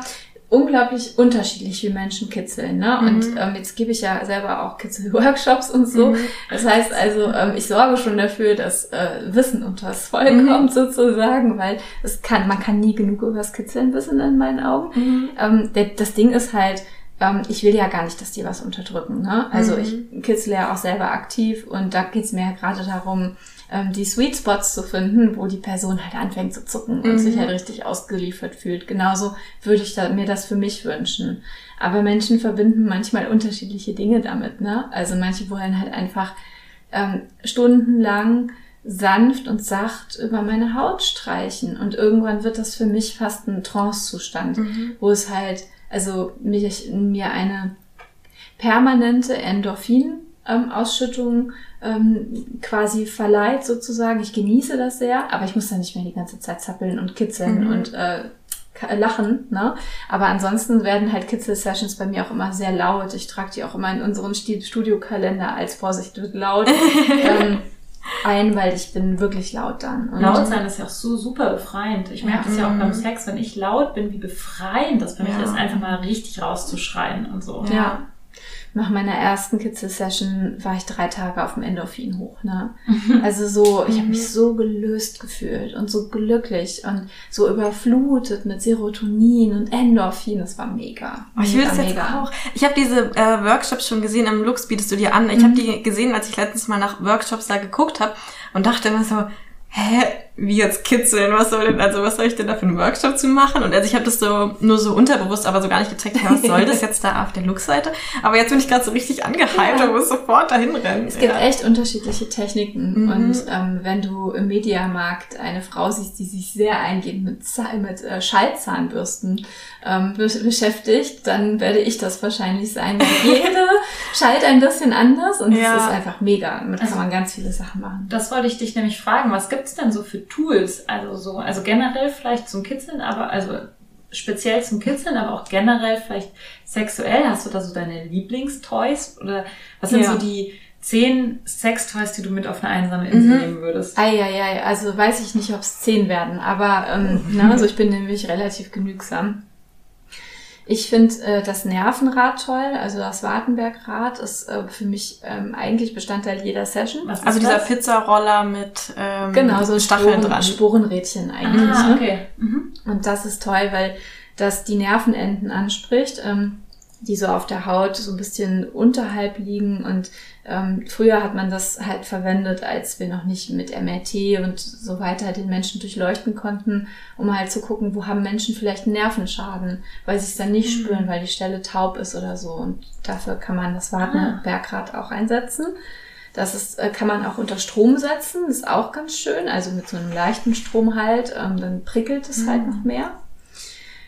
unglaublich unterschiedlich, wie Menschen kitzeln. Ne? Mhm. Und ähm, jetzt gebe ich ja selber auch Kitzel-Workshops und so. Mhm. Das heißt also, ähm, ich sorge schon dafür, dass äh, Wissen unters Volk mhm. kommt sozusagen, weil es kann, man kann nie genug über das Kitzeln wissen in meinen Augen. Mhm. Ähm, der, das Ding ist halt, ähm, ich will ja gar nicht, dass die was unterdrücken. Ne? Also mhm. ich kitzle ja auch selber aktiv und da geht's mir ja gerade darum, ähm, die Sweet Spots zu finden, wo die Person halt anfängt zu zucken und mhm. sich halt richtig ausgeliefert fühlt. Genauso würde ich da, mir das für mich wünschen. Aber Menschen verbinden manchmal unterschiedliche Dinge damit. Ne? Also manche wollen halt einfach ähm, stundenlang sanft und sacht über meine Haut streichen. Und irgendwann wird das für mich fast ein Trance-Zustand, mhm. wo es halt, also mich, mir eine permanente Endorphin-Ausschüttung ähm, quasi verleiht sozusagen. Ich genieße das sehr, aber ich muss da nicht mehr die ganze Zeit zappeln und kitzeln mhm. und äh, lachen, ne? Aber ansonsten werden halt Kitzel-Sessions bei mir auch immer sehr laut. Ich trage die auch immer in unseren Studiokalender als Vorsicht wird laut ähm, ein, weil ich bin wirklich laut dann. Und laut sein ist ja auch so super befreiend. Ich merke ja. das ja auch beim Sex, wenn ich laut bin, wie befreiend das für mich ja. ist, einfach mal richtig rauszuschreien und so. Ja. Nach meiner ersten Kitzel-Session war ich drei Tage auf dem Endorphin hoch. Ne? Also so, ich habe mich mhm. so gelöst gefühlt und so glücklich und so überflutet mit Serotonin und Endorphin. Das war mega. Oh, ich will es jetzt auch. Ich habe diese äh, Workshops schon gesehen. Im Lux bietest du dir an. Ich mhm. habe die gesehen, als ich letztens mal nach Workshops da geguckt habe und dachte immer so, hä, wie jetzt kitzeln, was soll denn, also was soll ich denn da für einen Workshop zu machen? Und also ich habe das so nur so unterbewusst, aber so gar nicht gecheckt, was soll das jetzt da auf der Look-Seite? Aber jetzt bin ich gerade so richtig angehypt ja. und muss sofort dahin rennen. Es gibt ja. echt unterschiedliche Techniken. Mhm. Und ähm, wenn du im Mediamarkt eine Frau siehst, die sich sehr eingehend mit, mit äh, Schallzahnbürsten ähm, beschäftigt, dann werde ich das wahrscheinlich sein. Jede schallt ein bisschen anders und es ja. ist einfach mega. Damit also, kann man ganz viele Sachen machen. Das wollte ich dich nämlich fragen. Was gibt's denn so für Tools? Also so, also generell vielleicht zum Kitzeln, aber also speziell zum Kitzeln, aber auch generell vielleicht sexuell. Hast du da so deine Lieblingstoys oder was sind ja. so die zehn Sextoys, die du mit auf eine einsame Insel mhm. nehmen würdest? Eieiei, also weiß ich nicht, ob es zehn werden, aber ähm, na, also ich bin nämlich relativ genügsam. Ich finde äh, das Nervenrad toll, also das Wartenbergrad ist äh, für mich ähm, eigentlich Bestandteil jeder Session. also dieser Pizzaroller mit ähm, genau, so Stacheln Sporen, dran. Sporenrädchen eigentlich. Ah, okay. Mhm. Und das ist toll, weil das die Nervenenden anspricht. Ähm, die so auf der Haut so ein bisschen unterhalb liegen. Und ähm, früher hat man das halt verwendet, als wir noch nicht mit MRT und so weiter den Menschen durchleuchten konnten, um halt zu gucken, wo haben Menschen vielleicht einen Nervenschaden, weil sie es dann nicht mhm. spüren, weil die Stelle taub ist oder so. Und dafür kann man das Wartenbergrad auch einsetzen. Das ist, äh, kann man auch unter Strom setzen, ist auch ganz schön. Also mit so einem leichten Strom halt, ähm, dann prickelt es halt mhm. halt noch mehr.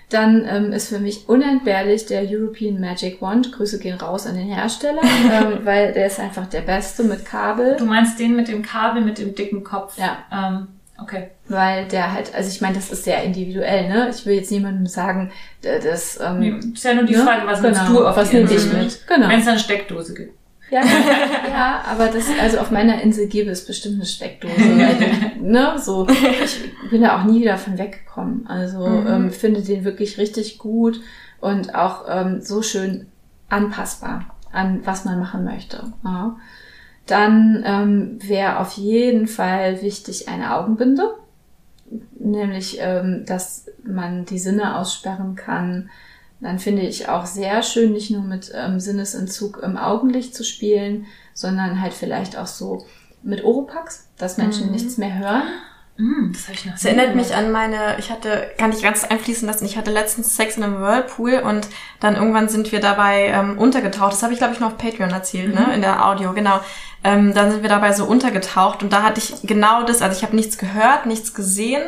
Dann ähm, ist für mich unentbehrlich der European Magic Wand. Grüße gehen raus an den Hersteller, ähm, weil der ist einfach der Beste mit Kabel. Du meinst den mit dem Kabel, mit dem dicken Kopf? Ja. Ähm, okay. Weil der halt, also ich meine, das ist sehr individuell, ne? Ich will jetzt niemandem sagen, das... Ähm, nee, ist ja nur die ne? Frage, was genau, nimmst du auf was nehme ich mit? Genau. Wenn es eine Steckdose gibt. Ja, ja, aber das, also auf meiner Insel gäbe es bestimmt eine Steckdose. ne, so. Ich bin da auch nie wieder von weggekommen. Also mhm. ähm, finde den wirklich richtig gut und auch ähm, so schön anpassbar an was man machen möchte. Ja. Dann ähm, wäre auf jeden Fall wichtig eine Augenbinde, nämlich ähm, dass man die Sinne aussperren kann. Dann finde ich auch sehr schön, nicht nur mit ähm, Sinnesentzug im Augenlicht zu spielen, sondern halt vielleicht auch so mit Oropax, dass Menschen Mhm. nichts mehr hören. Mm, das habe ich noch Das erinnert mich an meine, ich hatte, kann ich ganz einfließen lassen, ich hatte letztens Sex in einem Whirlpool und dann irgendwann sind wir dabei ähm, untergetaucht. Das habe ich, glaube ich, noch auf Patreon erzählt, ne? In der Audio, genau. Ähm, dann sind wir dabei so untergetaucht und da hatte ich genau das, also ich habe nichts gehört, nichts gesehen.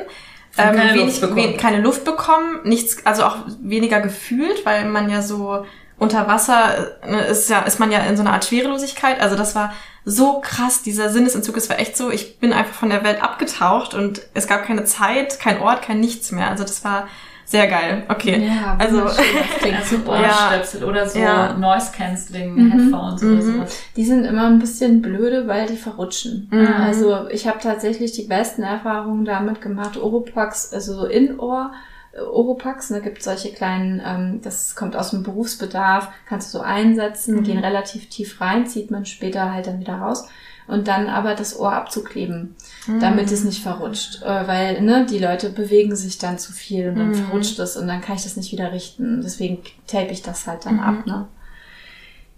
Ähm, keine wenig, Luft bekommen. we keine Luft bekommen, nichts, also auch weniger gefühlt, weil man ja so unter Wasser ne, ist ja, ist man ja in so einer Art Schwerelosigkeit. Also das war so krass, dieser Sinnesentzug, es war echt so, ich bin einfach von der Welt abgetaucht und es gab keine Zeit, kein Ort, kein nichts mehr. Also das war sehr geil. Okay. Ja, also. Das klingt Also super. Ohrstöpsel oder so Ja. Noise Cancelling Mhm. Headphones oder Mhm. sowas. Die sind immer ein bisschen blöde, weil die verrutschen. Mhm. Also ich habe tatsächlich die besten Erfahrungen damit gemacht. Oropax, also so In-Ohr. äh, Oropax, da gibt solche kleinen, ähm, das kommt aus dem Berufsbedarf, kannst du so einsetzen, Mhm. gehen relativ tief rein, zieht man später halt dann wieder raus und dann aber das Ohr abzukleben, damit es nicht verrutscht, äh, weil ne, die Leute bewegen sich dann zu viel und dann Mhm. verrutscht es und dann kann ich das nicht wieder richten. Deswegen tape ich das halt dann Mhm. ab. Ne?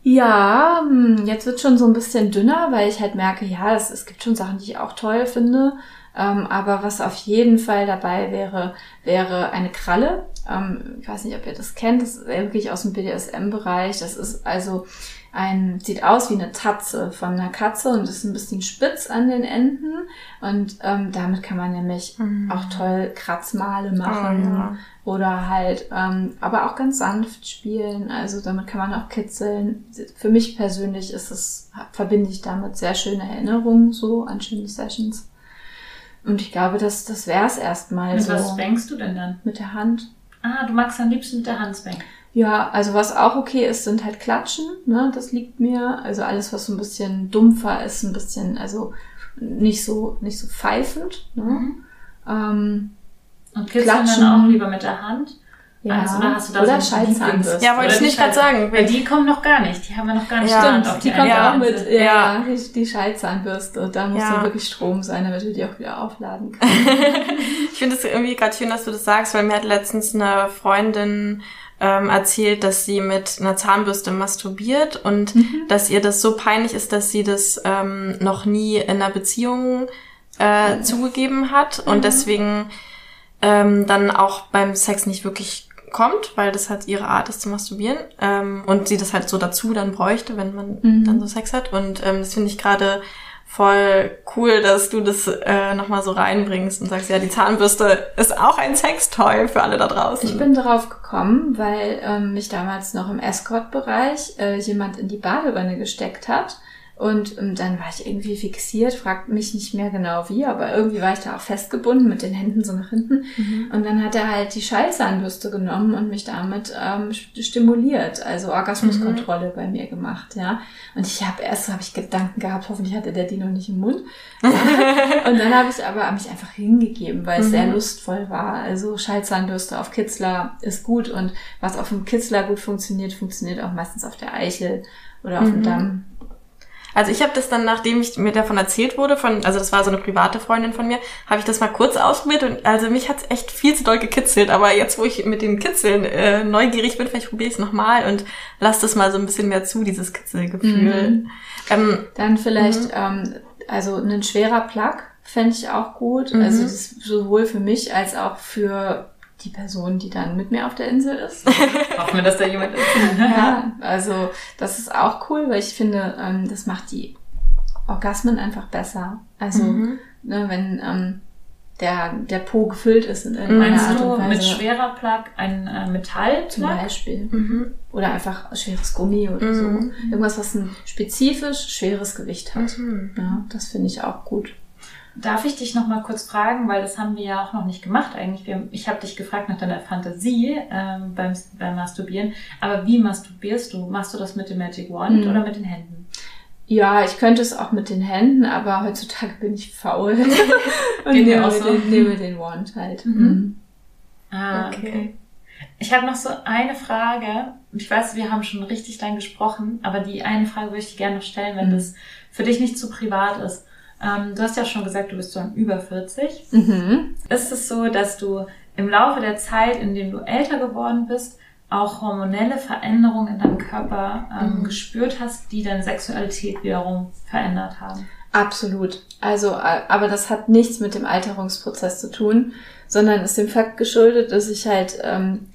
Ja, hm, jetzt wird schon so ein bisschen dünner, weil ich halt merke, ja, es, es gibt schon Sachen, die ich auch toll finde. Ähm, aber was auf jeden Fall dabei wäre, wäre eine Kralle. Ähm, ich weiß nicht, ob ihr das kennt. Das ist wirklich aus dem BDSM-Bereich. Das ist also ein, sieht aus wie eine Tatze von einer Katze und ist ein bisschen spitz an den Enden. Und ähm, damit kann man nämlich Mhm. auch toll Kratzmale Oh, machen ja. oder halt, ähm, aber auch ganz sanft spielen. Also damit kann man auch kitzeln. Für mich persönlich ist es, verbinde ich damit sehr schöne Erinnerungen so an schöne Sessions. Und ich glaube, das, das wäre es erstmal Mit so. was spankst du denn dann? Mit der Hand. Ah, du magst am liebsten mit der Hand spanken. Ja, also was auch okay ist, sind halt Klatschen, ne? Das liegt mir. Also alles, was so ein bisschen dumpfer ist, ein bisschen, also nicht so, nicht so pfeifend, ne? Mhm. Ähm, Und kitzeln Klatschen. dann auch lieber mit der Hand? ja. Also, oder hast du da oder so ein Schallzahnbürste. Ja, wollte Oder ich nicht gerade sagen. Weil die kommen noch gar nicht. Die haben wir noch gar nicht Ja, Stimmt, auf die die kommt eine auch mit, ja, Ja. Die, die Schallzahnbürste. Da muss Ja. dann wirklich Strom sein, damit wir die auch wieder aufladen können. Ich finde es irgendwie gerade schön, dass du das sagst, weil mir hat letztens eine Freundin ähm, erzählt, dass sie mit einer Zahnbürste masturbiert und dass ihr das so peinlich ist, dass sie das ähm, noch nie in einer Beziehung äh, zugegeben hat und deswegen ähm, dann auch beim Sex nicht wirklich kommt, weil das halt ihre Art ist zu masturbieren ähm, und sie das halt so dazu dann bräuchte, wenn man Mhm. dann so Sex hat. Und ähm, das finde ich gerade voll cool, dass du das äh, nochmal so reinbringst und sagst, ja, die Zahnbürste ist auch ein Sextoy für alle da draußen. Ich bin darauf gekommen, weil ähm, mich damals noch im Escort-Bereich äh, jemand in die Badewanne gesteckt hat. Und ähm, dann war ich irgendwie fixiert, fragt mich nicht mehr genau wie, aber irgendwie war ich da auch festgebunden mit den Händen so nach hinten. Und dann hat er halt die Schallzahnbürste genommen und mich damit ähm, st- stimuliert, also Orgasmuskontrolle bei mir gemacht, ja. Und ich habe erst habe ich Gedanken gehabt, hoffentlich hatte der die noch nicht im Mund. und dann habe ich aber mich einfach hingegeben, weil es sehr lustvoll war. Also Schallzahnbürste auf Kitzler ist gut und was auf dem Kitzler gut funktioniert, funktioniert auch meistens auf der Eichel oder auf dem Damm. Also ich habe das dann, nachdem ich mir davon erzählt wurde, von, also das war so eine private Freundin von mir, habe ich das mal kurz ausprobiert und also mich hat's echt viel zu doll gekitzelt. Aber jetzt, wo ich mit dem Kitzeln äh, neugierig bin, vielleicht probiere ich es nochmal und lass das mal so ein bisschen mehr zu, dieses Kitzelgefühl. Ähm, Dann vielleicht, ähm, also ein schwerer Plug fände ich auch gut. Also das ist sowohl für mich als auch für die Person, die dann mit mir auf der Insel ist. Hoffen wir, dass da jemand ist. ja, also das ist auch cool, weil ich finde, ähm, das macht die Orgasmen einfach besser. Also, Mhm. ne, wenn ähm, der, der Po gefüllt ist in irgendeiner Meinst Art du und Weise. mit schwerer Plug ein äh, Zum Metallplug? Beispiel. mhm. Oder einfach schweres Gummi oder Mhm. so. Irgendwas, was ein spezifisch schweres Gewicht hat. Mhm. Ja, das finde ich auch gut. Darf ich dich noch mal kurz fragen, weil das haben wir ja auch noch nicht gemacht eigentlich. Wir, ich habe dich gefragt nach deiner Fantasie ähm, beim, beim Masturbieren. Aber wie masturbierst du? Machst du das mit dem Magic Wand Mhm. oder mit den Händen? Ja, ich könnte es auch mit den Händen, aber heutzutage bin ich faul. und nehme, auch so. den, nehme den Wand halt. Mhm. Ah, okay. Okay. Ich habe noch so eine Frage. Ich weiß, wir haben schon richtig lang gesprochen, aber die eine Frage würde ich dir gerne noch stellen, wenn Mhm. das für dich nicht zu privat ist. Ähm, du hast ja schon gesagt, du bist schon über 40. Mhm. Ist es so, dass du im Laufe der Zeit, in dem du älter geworden bist, auch hormonelle Veränderungen in deinem Körper ähm, Mhm. gespürt hast, die deine Sexualität wiederum verändert haben? Absolut. Also, aber das hat nichts mit dem Alterungsprozess zu tun, sondern ist dem Fakt geschuldet, dass ich halt ähm,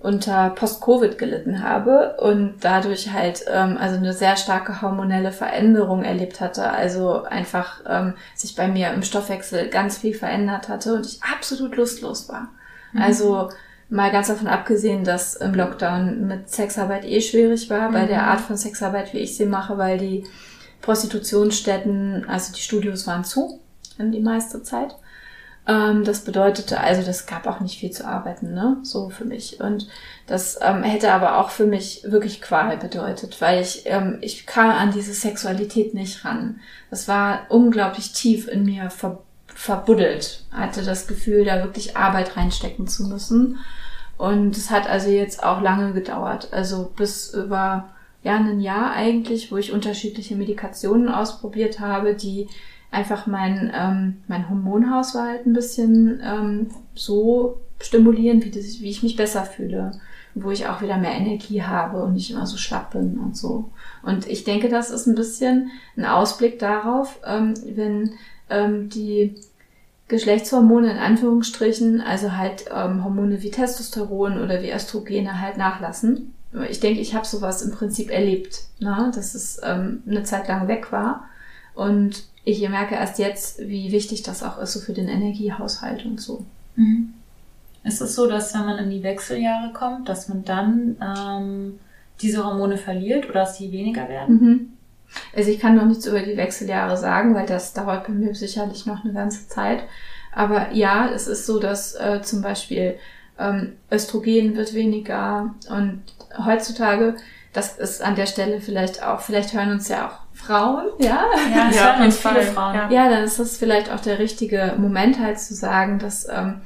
unter Post-Covid gelitten habe und dadurch halt ähm, also eine sehr starke hormonelle Veränderung erlebt hatte. Also einfach ähm, sich bei mir im Stoffwechsel ganz viel verändert hatte und ich absolut lustlos war. Also mal ganz davon abgesehen, dass im Lockdown mit Sexarbeit eh schwierig war, bei der Art von Sexarbeit, wie ich sie mache, weil die Prostitutionsstätten, also die Studios waren zu in die meiste Zeit. Ähm, das bedeutete, also das gab auch nicht viel zu arbeiten, ne? So für mich. Und das ähm, hätte aber auch für mich wirklich Qual bedeutet, weil ich, ähm, ich kam an diese Sexualität nicht ran. Das war unglaublich tief in mir ver verbuddelt. Hatte das Gefühl, da wirklich Arbeit reinstecken zu müssen. Und es hat also jetzt auch lange gedauert. Also bis über ja, ein Jahr eigentlich, wo ich unterschiedliche Medikationen ausprobiert habe, die einfach mein, ähm, mein Hormonhaushalt ein bisschen ähm, so stimulieren, wie, das, wie ich mich besser fühle. Wo ich auch wieder mehr Energie habe und nicht immer so schlapp bin und so. Und ich denke, das ist ein bisschen ein Ausblick darauf, ähm, wenn ähm, die Geschlechtshormone in Anführungsstrichen, also halt ähm, Hormone wie Testosteron oder wie Östrogene halt nachlassen. Ich denke, ich habe sowas im Prinzip erlebt, ne? dass es ähm, eine Zeit lang weg war. Und ich merke erst jetzt, wie wichtig das auch ist, so für den Energiehaushalt und so. Mhm. Ist es so, dass wenn man in die Wechseljahre kommt, dass man dann ähm, diese Hormone verliert oder dass sie weniger werden? Mhm. Also ich kann noch nichts über die Wechseljahre sagen, weil das dauert bei mir sicherlich noch eine ganze Zeit. Aber ja, es ist so, dass äh, zum Beispiel ähm, Östrogen wird weniger und heutzutage, das ist an der Stelle vielleicht auch, vielleicht hören uns ja auch Frauen, ja? Ja, Ja, hören uns viele Frauen. ja. Ja, dann ist das vielleicht auch der richtige Moment halt zu sagen, dass ähm,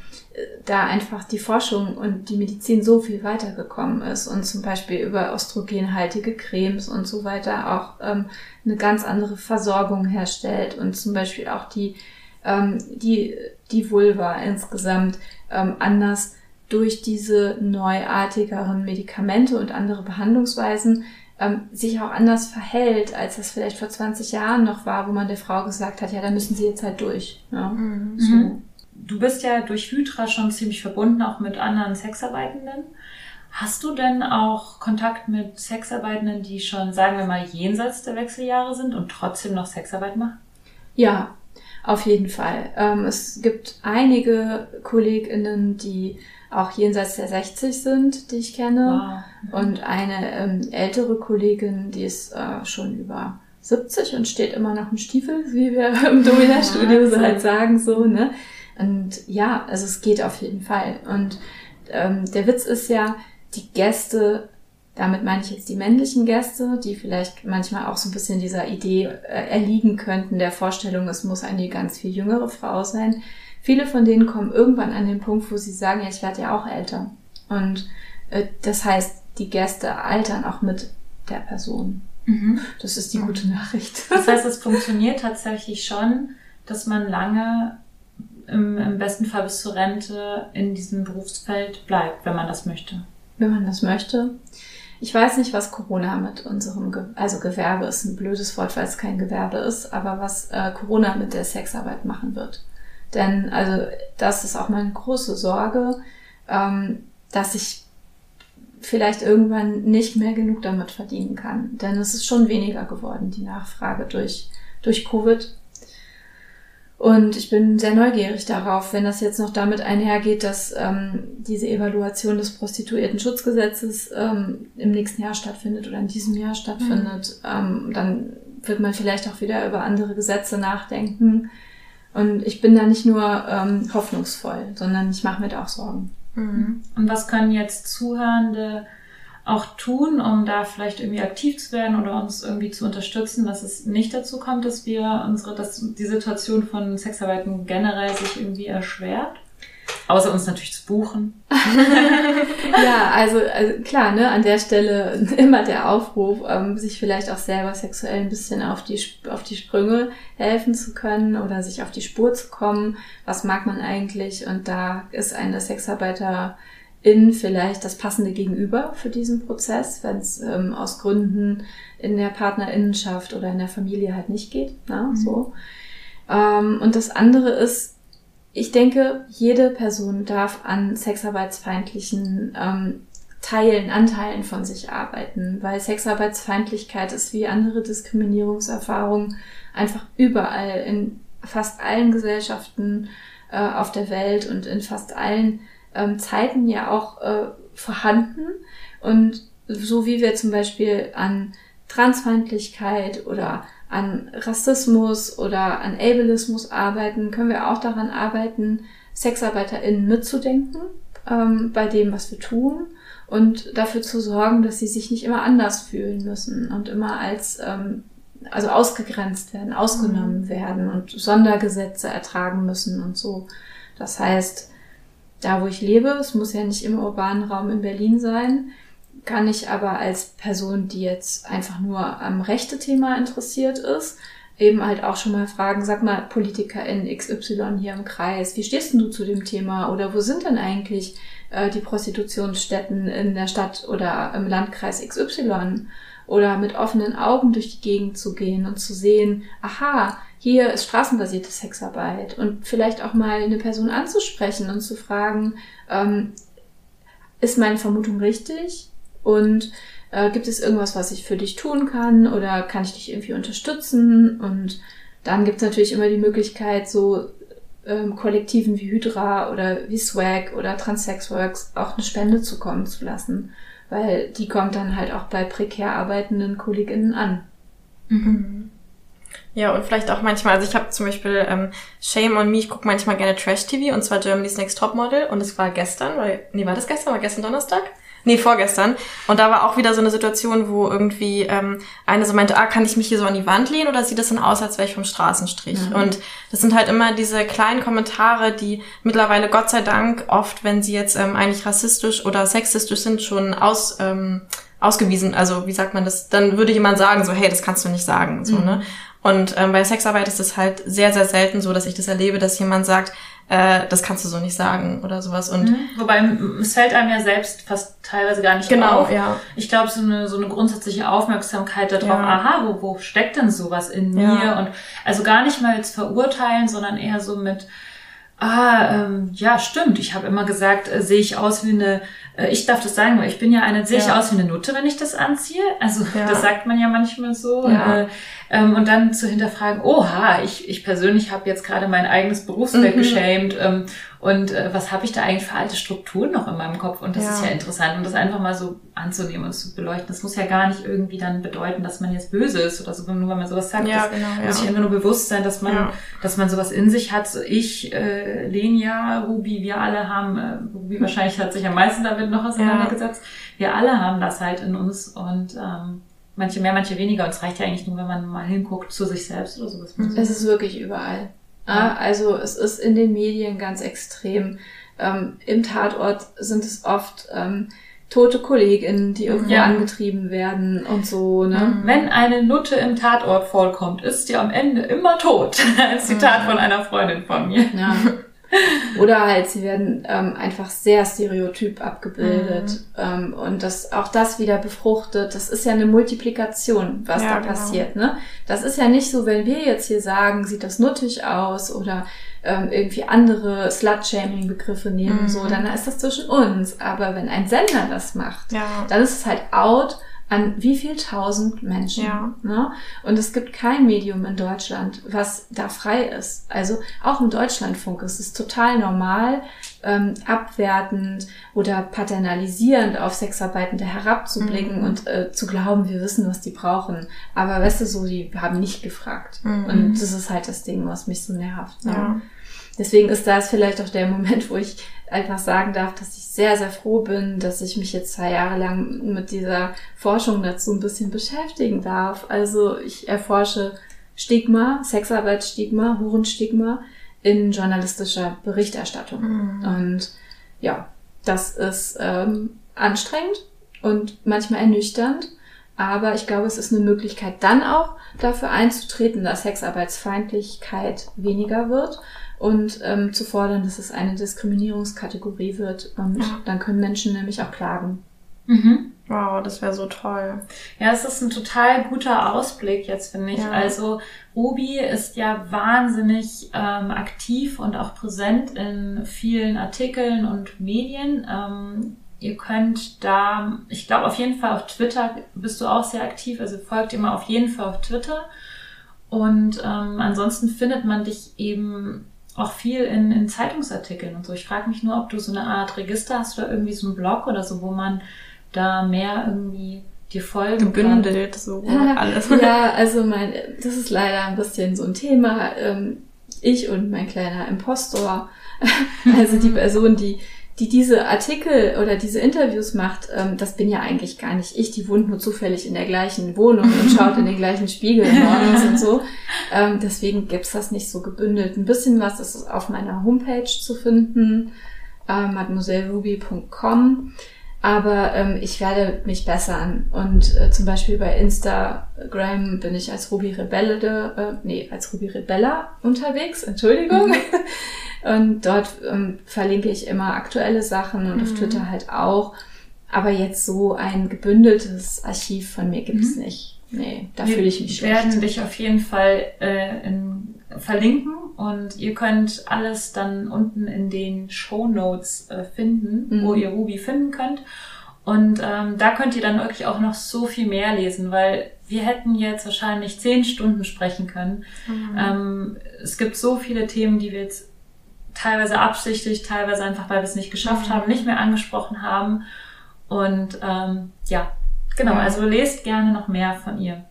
da einfach die Forschung und die Medizin so viel weitergekommen ist und zum Beispiel über östrogenhaltige Cremes und so weiter auch ähm, eine ganz andere Versorgung herstellt und zum Beispiel auch die, ähm, die, die Vulva insgesamt ähm, anders durch diese neuartigeren Medikamente und andere Behandlungsweisen ähm, sich auch anders verhält, als das vielleicht vor 20 Jahren noch war, wo man der Frau gesagt hat, ja, da müssen sie jetzt halt durch. Ja. Mhm. So. Du bist ja durch Hydra schon ziemlich verbunden, auch mit anderen Sexarbeitenden. Hast du denn auch Kontakt mit Sexarbeitenden, die schon, sagen wir mal, jenseits der Wechseljahre sind und trotzdem noch Sexarbeit machen? Ja, auf jeden Fall. Ähm, es gibt einige KollegInnen, die auch jenseits der 60 sind, die ich kenne. Wow. Und eine ähm, ältere Kollegin, die ist äh, schon über 70 und steht immer noch im Stiefel, wie wir im Domina-Studio so halt sagen, so, ne? Und ja, also es geht auf jeden Fall. Und ähm, der Witz ist ja, die Gäste, damit meine ich jetzt die männlichen Gäste, die vielleicht manchmal auch so ein bisschen dieser Idee äh, erliegen könnten, der Vorstellung, es muss eine ganz viel jüngere Frau sein. Viele von denen kommen irgendwann an den Punkt, wo sie sagen, ja, ich werde ja auch älter. Und äh, das heißt, die Gäste altern auch mit der Person. Mhm. Das ist die gute Nachricht. Das heißt, es funktioniert tatsächlich schon, dass man lange, im, im besten Fall bis zur Rente, in diesem Berufsfeld bleibt, wenn man das möchte. wenn man das möchte. Ich weiß nicht, was Corona mit unserem, Ge also Gewerbe ist ein blödes Wort, weil es kein Gewerbe ist, aber was äh, Corona mit der Sexarbeit machen wird. Denn, also, das ist auch meine große Sorge, ähm, dass ich vielleicht irgendwann nicht mehr genug damit verdienen kann. Denn es ist schon weniger geworden, die Nachfrage durch, durch Covid. Und ich bin sehr neugierig darauf, wenn das jetzt noch damit einhergeht, dass ähm, diese Evaluation des Prostituierten-Schutzgesetzes ähm, im nächsten Jahr stattfindet oder in diesem Jahr stattfindet, ähm, dann wird man vielleicht auch wieder über andere Gesetze nachdenken. Und ich bin da nicht nur ähm, hoffnungsvoll, sondern ich mache mir da auch Sorgen. Mhm. Und was können jetzt Zuhörende auch tun, um da vielleicht irgendwie aktiv zu werden oder uns irgendwie zu unterstützen, dass es nicht dazu kommt, dass wir unsere, dass die Situation von Sexarbeiten generell sich irgendwie erschwert? Außer uns natürlich zu buchen. ja, also, also klar, ne, an der Stelle immer der Aufruf, ähm, sich vielleicht auch selber sexuell ein bisschen auf die, auf die Sprünge helfen zu können oder sich auf die Spur zu kommen. Was mag man eigentlich? Und da ist eine Sexarbeiterin vielleicht das passende Gegenüber für diesen Prozess, wenn es ähm, aus Gründen in der Partnerinnenschaft oder in der Familie halt nicht geht. Ne, mhm. so. Ähm, und das andere ist, ich denke, jede Person darf an sexarbeitsfeindlichen ähm, Teilen, Anteilen von sich arbeiten, weil Sexarbeitsfeindlichkeit ist wie andere Diskriminierungserfahrungen einfach überall in fast allen Gesellschaften äh, auf der Welt und in fast allen ähm, Zeiten ja auch äh, vorhanden. Und so wie wir zum Beispiel an Transfeindlichkeit oder an Rassismus oder an Ableismus arbeiten, können wir auch daran arbeiten, SexarbeiterInnen mitzudenken ähm, bei dem, was wir tun und dafür zu sorgen, dass sie sich nicht immer anders fühlen müssen und immer als ähm, also ausgegrenzt werden, ausgenommen mhm. werden und Sondergesetze ertragen müssen und so. Das heißt, da wo ich lebe, es muss ja nicht im urbanen Raum in Berlin sein, kann ich aber als Person, die jetzt einfach nur am rechte Thema interessiert ist, eben halt auch schon mal fragen, sag mal, Politikerin XY hier im Kreis, wie stehst denn du zu dem Thema? Oder wo sind denn eigentlich äh, die Prostitutionsstätten in der Stadt oder im Landkreis XY? Oder mit offenen Augen durch die Gegend zu gehen und zu sehen, aha, hier ist straßenbasierte Sexarbeit und vielleicht auch mal eine Person anzusprechen und zu fragen, ähm, ist meine Vermutung richtig? Und äh, gibt es irgendwas, was ich für dich tun kann oder kann ich dich irgendwie unterstützen? Und dann gibt es natürlich immer die Möglichkeit, so ähm, Kollektiven wie Hydra oder wie Swag oder Transsexworks auch eine Spende zukommen zu lassen, weil die kommt dann halt auch bei prekär arbeitenden KollegInnen an. Mhm. Ja, und vielleicht auch manchmal, also ich habe zum Beispiel ähm, Shame on Me, ich gucke manchmal gerne Trash-TV und zwar Germany's Next Topmodel und es war gestern, weil, nee, war das gestern? War gestern Donnerstag? Nee, vorgestern. Und da war auch wieder so eine Situation, wo irgendwie ähm, eine so meinte, ah, kann ich mich hier so an die Wand lehnen oder sieht das dann aus, als wäre ich vom Straßenstrich? Mhm. Und das sind halt immer diese kleinen Kommentare, die mittlerweile Gott sei Dank oft, wenn sie jetzt ähm, eigentlich rassistisch oder sexistisch sind, schon aus, ähm, ausgewiesen. Also wie sagt man das? Dann würde jemand sagen, so, hey, das kannst du nicht sagen. So, mhm. ne? Und ähm, bei Sexarbeit ist es halt sehr, sehr selten so, dass ich das erlebe, dass jemand sagt, äh, das kannst du so nicht sagen oder sowas. Und mhm. Wobei es fällt einem ja selbst fast teilweise gar nicht genau, auf. Ja. Ich glaube, so eine, so eine grundsätzliche Aufmerksamkeit darauf, ja. aha, wo, wo steckt denn sowas in mir? Ja. Und also gar nicht mal jetzt verurteilen, sondern eher so mit, ah, ähm, ja, stimmt, ich habe immer gesagt, äh, sehe ich aus wie eine äh, ich darf das sagen, weil ich bin ja eine, sehe ich ja. aus wie eine Nutte, wenn ich das anziehe. Also ja. das sagt man ja manchmal so. Ja. Äh, ähm, und dann zu hinterfragen, oha, ich, ich persönlich habe jetzt gerade mein eigenes Berufsfeld mhm. geschämt ähm, und äh, was habe ich da eigentlich für alte Strukturen noch in meinem Kopf? Und das ist ja interessant. Und das einfach mal so anzunehmen und zu beleuchten. Das muss ja gar nicht irgendwie dann bedeuten, dass man jetzt böse ist oder so, nur weil man sowas sagt. Ja, das genau, muss sich einfach nur bewusst sein, dass man, dass man sowas in sich hat. So ich, äh, Lenia, Ruby, wir alle haben, äh, Ruby wahrscheinlich hat sich am meisten damit noch auseinandergesetzt. Wir alle haben das halt in uns und ähm, manche mehr, manche weniger. Und es reicht ja eigentlich nur, wenn man mal hinguckt zu sich selbst oder sowas. Es ist wirklich überall. Ja. Also es ist in den Medien ganz extrem. Ähm, Im Tatort sind es oft ähm, tote KollegInnen, die irgendwo ja. angetrieben werden und so. Ne? Mhm. Wenn eine Nutte im Tatort vorkommt, ist sie am Ende immer tot. Ein Zitat mhm. von einer Freundin von mir. Ja. Oder halt, sie werden ähm, einfach sehr stereotyp abgebildet. Mhm. Ähm, und das, auch das wieder befruchtet. Das ist ja eine Multiplikation, was ja, da genau. passiert. Ne? Das ist ja nicht so, wenn wir jetzt hier sagen, sieht das nuttig aus oder ähm, irgendwie andere Slut-Shaming-Begriffe nehmen, mhm. so, dann ist das zwischen uns. Aber wenn ein Sender das macht, ja. dann ist es halt out an wie viel tausend Menschen. Ja. Ne? Und es gibt kein Medium in Deutschland, was da frei ist. Also auch im Deutschlandfunk ist es total normal, ähm, abwertend oder paternalisierend auf Sexarbeitende herabzublicken mhm. und äh, zu glauben, wir wissen, was die brauchen. Aber weißt du, so, die haben nicht gefragt. Mhm. Und das ist halt das Ding, was mich so nervt. Ne? Ja. Deswegen ist das vielleicht auch der Moment, wo ich einfach sagen darf, dass ich sehr, sehr froh bin, dass ich mich jetzt zwei Jahre lang mit dieser Forschung dazu ein bisschen beschäftigen darf. Also ich erforsche Stigma, Sexarbeitsstigma, Hurenstigma in journalistischer Berichterstattung. Mhm. Und ja, das ist ähm, anstrengend und manchmal ernüchternd. Aber ich glaube, es ist eine Möglichkeit, dann auch dafür einzutreten, dass Sexarbeitsfeindlichkeit weniger wird und ähm, zu fordern, dass es eine Diskriminierungskategorie wird. Und Ja. dann können Menschen nämlich auch klagen. Mhm. Wow, das wäre so toll. Ja, es ist ein total guter Ausblick jetzt, finde ich. Ja. Also Ruby ist ja wahnsinnig ähm, aktiv und auch präsent in vielen Artikeln und Medien. Ähm, ihr könnt da, ich glaube auf jeden Fall auf Twitter bist du auch sehr aktiv, also folgt ihr mal auf jeden Fall auf Twitter. Und ähm, ansonsten findet man dich eben auch viel in, in Zeitungsartikeln und so. Ich frage mich nur, ob du so eine Art Register hast oder irgendwie so einen Blog oder so, wo man da mehr irgendwie dir folgen kann. Gebündelt, so alles. ja, also mein, das ist leider ein bisschen so ein Thema. Ähm, ich und mein kleiner Impostor, also die Person, die, die diese Artikel oder diese Interviews macht, ähm, das bin ja eigentlich gar nicht ich. Die wohnt nur zufällig in der gleichen Wohnung und schaut in den gleichen Spiegel morgens und so. Ähm, deswegen gibt's das nicht so gebündelt. Ein bisschen was ist auf meiner Homepage zu finden, äh, mademoiselleruby.com. Aber ähm, ich werde mich bessern. Und äh, zum Beispiel bei Instagram bin ich als Ruby Rebelle, äh, nee, als Ruby Rebella unterwegs, Entschuldigung. Und dort ähm, verlinke ich immer aktuelle Sachen und auf Twitter halt auch. Aber jetzt so ein gebündeltes Archiv von mir gibt's nicht. Nee, da Wir fühle ich mich schlecht. werden dich auf jeden Fall äh, in, verlinken und ihr könnt alles dann unten in den Show Notes äh, finden, Mhm. wo ihr Ruby finden könnt. Und ähm, da könnt ihr dann wirklich auch noch so viel mehr lesen, weil wir hätten jetzt wahrscheinlich zehn Stunden sprechen können. Ähm, es gibt so viele Themen, die wir jetzt teilweise absichtlich, teilweise einfach, weil wir es nicht geschafft haben, nicht mehr angesprochen haben. Und ähm, ja, genau, also lest gerne noch mehr von ihr.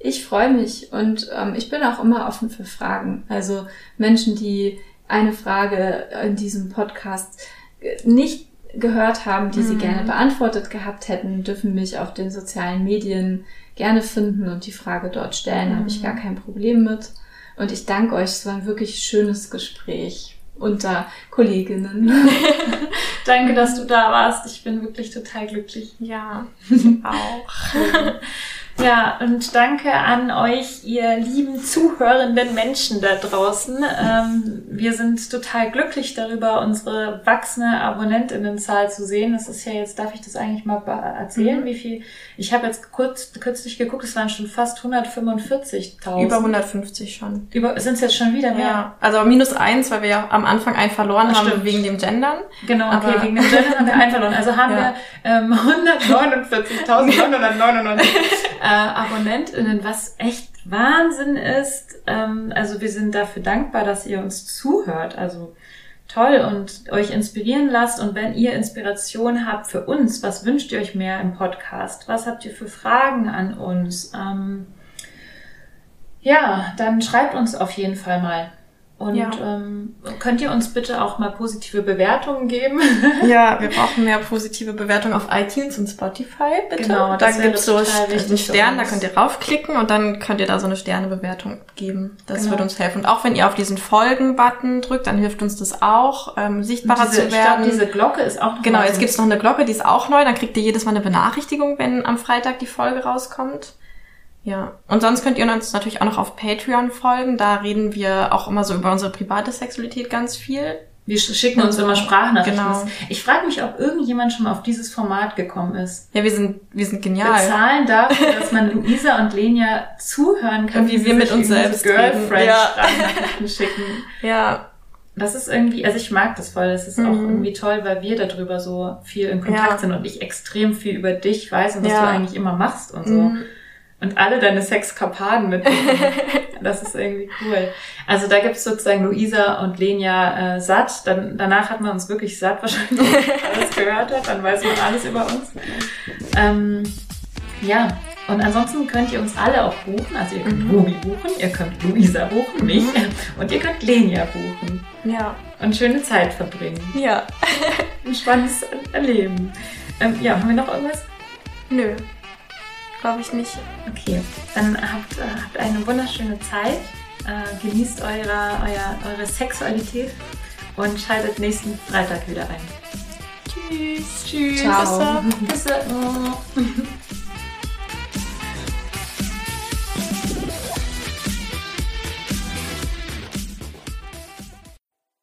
Ich freue mich und ähm, ich bin auch immer offen für Fragen. Also Menschen, die eine Frage in diesem Podcast äh, nicht gehört haben, die sie Mhm. gerne beantwortet gehabt hätten, dürfen mich auf den sozialen Medien gerne finden und die Frage dort stellen. Da habe ich gar kein Problem mit. Und ich danke euch. Es war ein wirklich schönes Gespräch unter Kolleginnen. Danke, dass du da warst. Ich bin wirklich total glücklich. Ja, ich auch. Ja, und danke an euch, ihr lieben zuhörenden Menschen da draußen. Ähm, wir sind total glücklich darüber, unsere wachsende Abonnentinnenzahl zu sehen. Das ist ja jetzt, darf ich das eigentlich mal erzählen, wie viel? Ich habe jetzt kurz, kürzlich geguckt, es waren schon fast 145.000. Über 150 schon. Über, sind es jetzt schon wieder mehr? Ja, also minus eins, weil wir ja am Anfang einen verloren Ach, haben stimmt. wegen dem Gendern. Genau, okay, wegen dem Gender haben wir einen verloren. Also haben Ja. wir ähm, 149.999 äh, AbonnentInnen, was echt Wahnsinn ist. Ähm, also wir sind dafür dankbar, dass ihr uns zuhört. Also toll und euch inspirieren lasst. Und wenn ihr Inspiration habt für uns, was wünscht ihr euch mehr im Podcast? Was habt ihr für Fragen an uns? Ähm, ja, dann schreibt uns auf jeden Fall mal. Und Ja. ähm, könnt ihr uns bitte auch mal positive Bewertungen geben? Ja, wir brauchen mehr positive Bewertungen auf iTunes und Spotify, bitte. Genau, da wäre gibt's so einen Stern, da könnt ihr raufklicken und dann könnt ihr da so eine Sternebewertung geben. Das Genau. wird uns helfen. Und auch wenn ihr auf diesen Folgen-Button drückt, dann hilft uns das auch, ähm, sichtbarer diese, zu ich glaube, werden. diese Glocke ist auch noch Genau, mal jetzt so- gibt's noch eine Glocke, die ist auch neu. Dann kriegt ihr jedes Mal eine Benachrichtigung, wenn am Freitag die Folge rauskommt. Ja. Und sonst könnt ihr uns natürlich auch noch auf Patreon folgen. Da reden wir auch immer so über unsere private Sexualität ganz viel. Wir sch- schicken uns Also, immer Sprachnachrichten. genau. Ich frage mich, ob irgendjemand schon mal auf dieses Format gekommen ist. Ja, wir sind, wir sind genial. Bezahlen dafür, dass man Luisa und Lenia zuhören kann, Wie sie wir mit uns selbst so reden. Ja. Schicken. Ja, Das ist irgendwie, also ich mag das voll. Das ist auch Mhm. irgendwie toll, weil wir darüber so viel in Kontakt Ja. sind und ich extrem viel über dich weiß und was Ja. du eigentlich immer machst und so. Mhm. Und alle deine Sexkapaden mit. das ist irgendwie cool. Also da gibt's sozusagen Luisa und Lenia äh, satt. Dann, danach hat man uns wirklich satt wahrscheinlich, wenn man alles gehört hat. Dann weiß man alles über uns. Ähm, ja, und ansonsten könnt ihr uns alle auch buchen. Also ihr könnt Mhm. Buchen, ihr könnt Luisa buchen, mich. Und ihr könnt Lenia buchen. ja, Und schöne Zeit verbringen. ja. Ein spannendes Erleben. Ähm, ja, haben wir noch irgendwas? Nö, glaube ich nicht. Okay, dann habt, äh, habt eine wunderschöne Zeit. äh, genießt eure, euer, eure Sexualität und schaltet nächsten Freitag wieder ein. Tschüss. Tschüss. Ciao. Küsse.